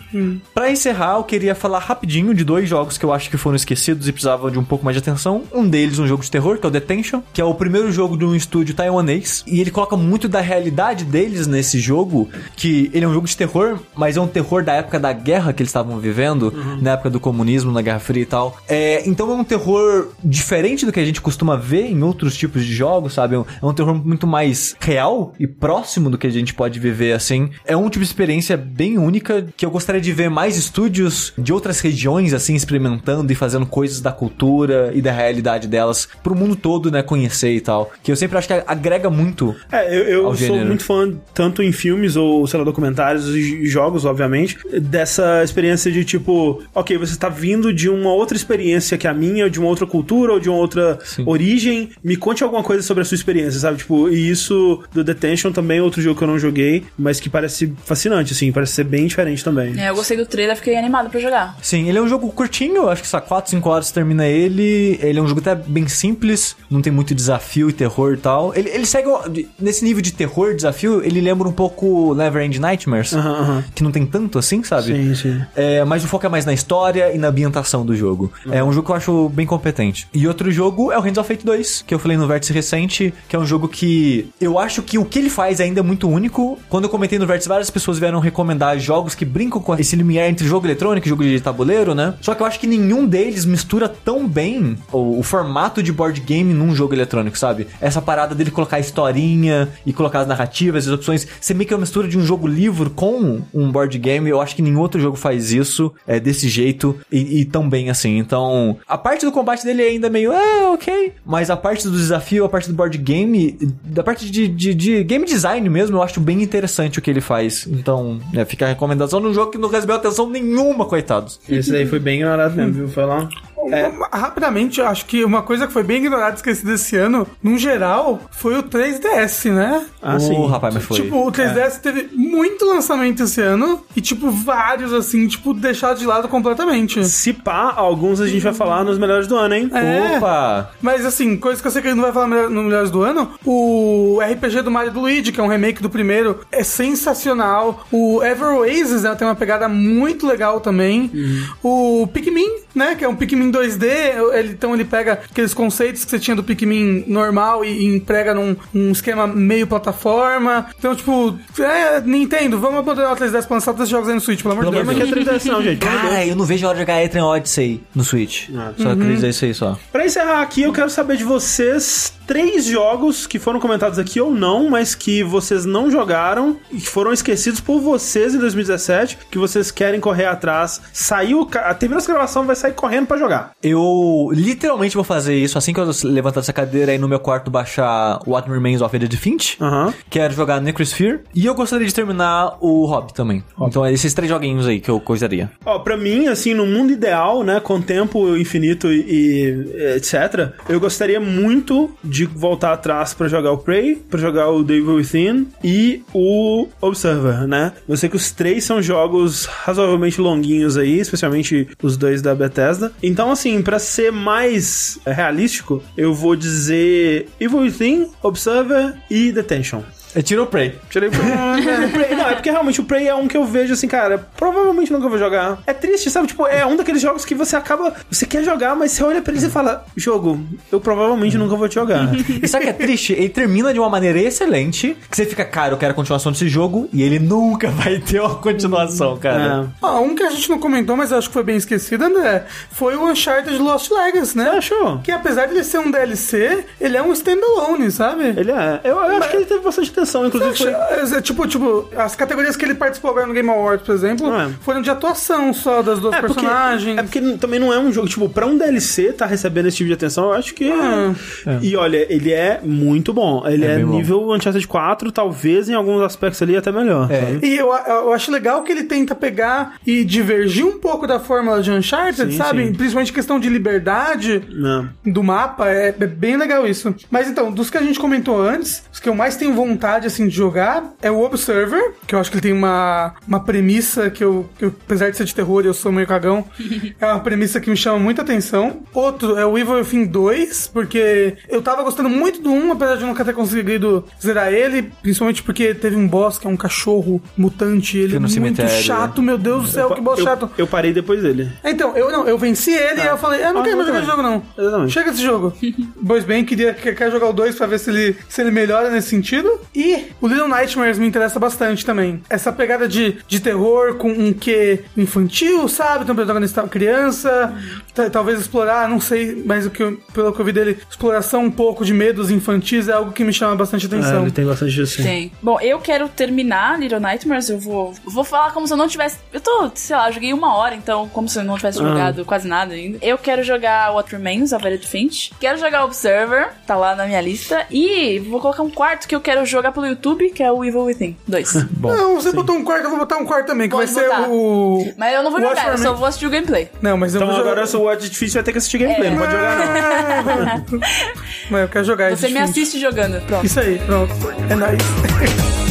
Pra encerrar, eu queria falar rapidinho de dois jogos que eu acho que foram esquecidos e precisavam de um pouco mais de atenção. Um deles, um jogo de terror, que é o Detention, que é o primeiro jogo de um estúdio taiwanês. E ele coloca muito da realidade deles nesse jogo, que ele é um jogo de terror, mas é um terror da época da guerra que eles estavam vivendo, na época do comunismo, na Guerra Fria e tal. É, então é um terror diferente do que a gente costuma ver em outros tipos de jogos, sabe? É um- É um terror muito mais real e próximo do que a gente pode viver assim. É um tipo de experiência bem única que eu gostaria de ver mais estúdios de outras regiões assim experimentando e fazendo coisas da cultura e da realidade delas pro mundo todo, né, conhecer e tal. Que eu sempre acho que agrega muito. É, eu, eu ao sou gênero. muito fã, tanto em filmes ou, sei lá, documentários e jogos, obviamente, dessa experiência de tipo, ok, você tá vindo de uma outra experiência que a minha, ou de uma outra cultura, ou de uma outra Sim. origem, me conte alguma coisa sobre a sua experiência, sabe? Tipo, e isso do Detention também é outro jogo que eu não joguei, mas que parece fascinante, assim, parece ser bem diferente também. É, eu gostei do trailer, fiquei animado pra jogar. Sim, ele é um jogo curtinho, acho que só 4, 5 horas termina ele. Ele é um jogo até bem simples, não tem muito desafio e terror e tal. Ele, ele segue nesse nível de terror, desafio, ele lembra um pouco Neverend Nightmares, que não tem tanto assim, sabe? Sim, sim. É, mas o foco é mais na história e na ambientação do jogo. É um jogo que eu acho bem competente. E outro jogo é o Hands of Fate 2, que eu falei no vértice recente, que é um jogo que eu acho que o que ele faz ainda é muito único. Quando eu comentei no vértice, várias pessoas vieram recomendar jogos que brincam com esse limiar entre jogo eletrônico e jogo de tabuleiro, né? Só que eu acho que nenhum deles mistura tão bem o, o formato de board game num jogo eletrônico, sabe? Essa parada dele colocar a historinha e colocar as narrativas, as opções. Você meio que é uma mistura de um jogo livre com um board game. Eu acho que nenhum outro jogo faz isso é, desse jeito e, e tão bem assim. Então, a parte do combate dele é ainda meio, é, ok. Mas a parte do desafio, a parte do board game, da parte de, de, de game design mesmo, eu acho bem interessante o que ele faz. Então, é, fica a recomendação num jogo que não recebeu atenção nenhuma, coitados. Esse daí foi bem ignorado mesmo, viu? Foi lá. É. Rapidamente, eu acho que uma coisa que foi bem ignorada e esquecida esse ano, num geral, foi o 3DS, né? Ah, sim. rapaz, mas foi. Tipo, o 3DS teve muito lançamento esse ano e, tipo, vários, assim, tipo, deixados de lado completamente. Se pá, alguns a gente vai falar nos melhores do ano, hein? É. Opa! Mas assim, coisa que eu sei que ele não vai falar melhor- no Melhores do Ano, o RPG do Mario do Luigi, que é um remake do primeiro, é sensacional. O Ever Oasis né, tem uma pegada muito legal também. O Pikmin, né, que é um Pikmin 2D, ele, então ele pega aqueles conceitos que você tinha do Pikmin normal e, e emprega num um esquema meio plataforma. Então, tipo, é, Nintendo, vamos abandonar o 3DS pra lançar todos esses jogos aí no Switch, pelo amor de Deus. Mas que é 3DS não, gente. Cara, eu não vejo a hora de jogar Etrian Odyssey no Switch. Ah. Só queria dizer isso aí só. Pra encerrar aqui, eu quero saber de vocês três jogos que foram comentados aqui ou não, mas que vocês não jogaram e que foram esquecidos por vocês em 2017, que vocês querem correr atrás. Saiu, terminou essa gravação, vai sair correndo pra jogar. Eu literalmente vou fazer isso assim que eu levantar essa cadeira aí no meu quarto baixar What Remains of Edith Finch. Aham. Quero jogar Necrosphere. E eu gostaria de terminar o Hobbit também. Então é esses três joguinhos aí que eu coisaria. Ó, pra mim, assim, no mundo ideal, né, com tempo infinito e, e etc, eu gostaria muito de voltar atrás pra jogar o Prey, pra jogar o The Evil Within e o Observer, né? Eu sei que os três são jogos razoavelmente longuinhos aí, especialmente os dois da Bethesda. Então, assim, pra ser mais realístico, eu vou dizer Evil Within, Observer e Detention. Eu tiro o Prey. Tirei o Prey. O Prey- Não, é porque realmente o Prey é um que eu vejo assim, cara, provavelmente nunca vou jogar. É triste, sabe? Tipo, é um daqueles jogos que você acaba. Você quer jogar, mas você olha pra ele e fala: Jogo, eu provavelmente nunca vou te jogar. E sabe o que é triste? Ele termina de uma maneira excelente, que você fica, cara, eu quero a continuação desse jogo, e ele nunca <laughs> vai ter uma continuação, cara. É. Ah, um que a gente não comentou, mas eu acho que foi bem esquecido, André, foi o Uncharted Lost Legacy, né? Você achou? Que apesar de ele ser um DLC, ele é um standalone, sabe? Ele é. Eu, eu acho que ele teve bastante atenção, inclusive foi. É, tipo, tipo, as categorias que ele participou agora no Game Awards, por exemplo, É. foram de atuação só das duas É porque, personagens. é porque também não é um jogo, tipo, pra um DLC tá recebendo esse tipo de atenção, eu acho que. Ah. E olha, ele é muito bom. Ele é, bom. nível Uncharted 4, talvez em alguns aspectos ali até melhor. É. sabe? E eu, eu acho legal que ele tenta pegar e divergir um pouco da fórmula de Uncharted, Sim, sabe? sim. Principalmente questão de liberdade Não. do mapa, é, é bem legal isso. Mas então, dos que a gente comentou antes, os que eu mais tenho vontade, assim, de jogar é o Observer, que eu acho que ele tem uma, uma premissa que eu, que eu, apesar de ser de terror, eu sou meio cagão, <laughs> é uma premissa que me chama muita atenção. Outro é o Evil Within 2, porque eu tava gostando muito do 1, apesar de nunca ter conseguido zerar ele, principalmente porque teve um boss que é um cachorro mutante, ele é no muito cemitério, chato, meu Deus do céu, que boss eu, chato. eu parei depois dele. Então, eu não, eu venci ele e eu falei, eu não Ah, quero mais eu jogar esse jogo, não. Exatamente. Chega desse jogo. <laughs> pois bem, queria quer, quer jogar o 2 pra ver se ele, se ele melhora nesse sentido. E o Little Nightmares me interessa bastante também. Essa pegada de, de terror com um quê infantil, sabe? Então, protagonista é uma criança. ta- Talvez explorar, não sei, mas o que eu- pelo que eu vi dele, exploração um pouco de medos infantis é algo que me chama bastante É, atenção. ele tem bastante disso. sim. Tem. Bom, eu quero terminar Little Nightmares. Eu vou, vou falar como se eu não tivesse. Eu tô, sei lá, joguei uma hora, então, como se eu não tivesse Ah. jogado quase nada ainda. Eu quero jogar What Remains, of Edith Finch. Quero jogar Observer, tá lá na minha lista. E vou colocar um quarto que eu quero jogar pelo YouTube, que é o Evil Within 2. <laughs> Bom, não, você botou um quarto, eu vou botar um quarto também, que Pode vai ser botar. o. Mas eu não vou Watch jogar, eu só vou assistir o gameplay. Não, mas eu Então vou jogar. agora o Watch difícil vai ter que assistir gameplay, não pode jogar não. <laughs> Mas eu quero jogar Você esse me filme. assiste jogando. Pronto. Isso aí, pronto. É nóis. <laughs>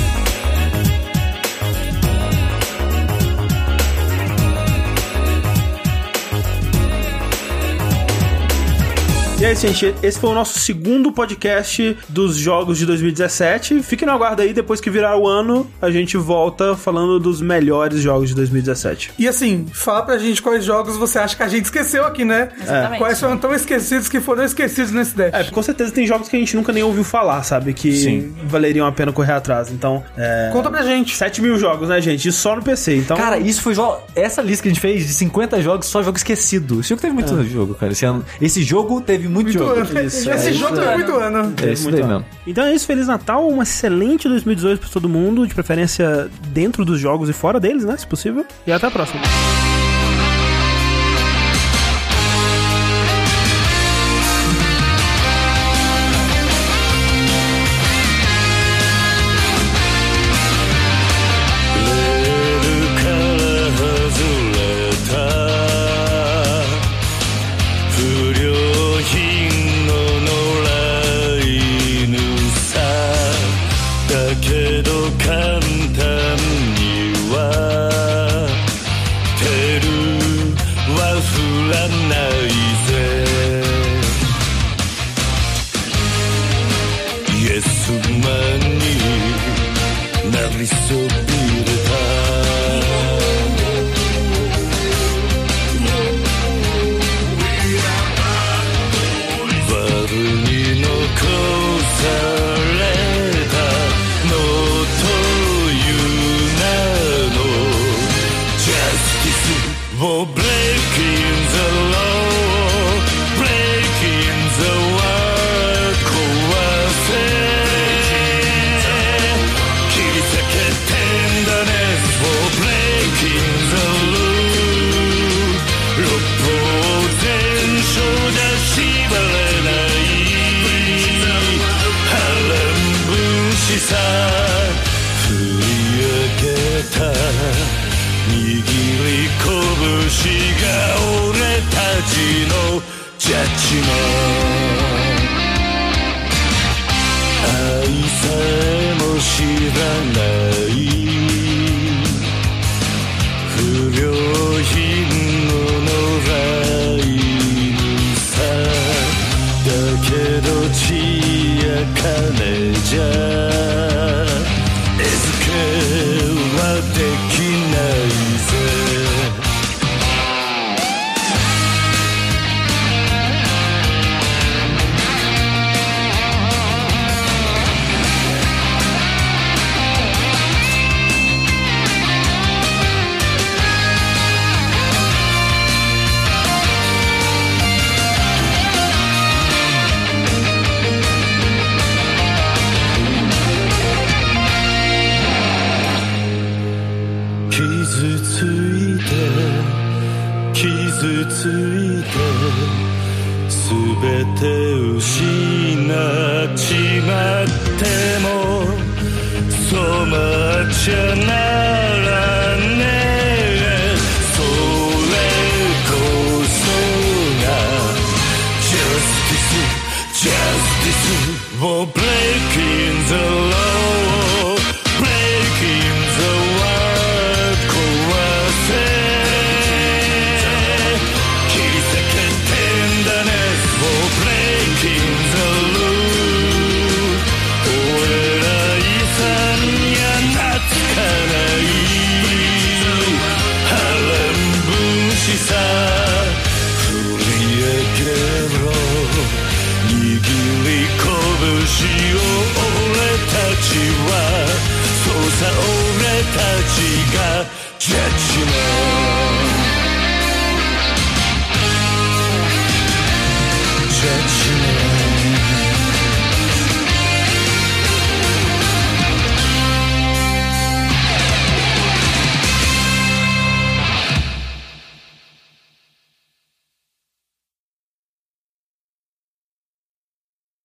E é isso, gente. Esse foi o nosso segundo podcast dos jogos de 2017. Fiquem no aguardo aí, depois que virar o ano, a gente volta falando dos melhores jogos de 2017. E assim, fala pra gente quais jogos você acha que a gente esqueceu aqui, né? Exatamente. Quais foram tão esquecidos que foram esquecidos nesse Dash. É, com certeza tem jogos que a gente nunca nem ouviu falar, sabe? Que Sim. valeriam a pena correr atrás. Então, é. Conta pra gente. 7 mil jogos, né, gente? E só no PC. Então. Cara, isso foi jo- essa lista que a gente fez de 50 jogos, só jogo esquecido. Esse jogo teve muito jogo, cara. Esse, ano. Esse jogo teve muito, Muito jogo. ano. Isso, <laughs> Esse é, jogo isso é é. muito ano. É isso muito daí ano. mesmo. Então é isso, Feliz Natal, um excelente 2018 pra todo mundo, de preferência dentro dos jogos e fora deles, né, se possível. E até a próxima.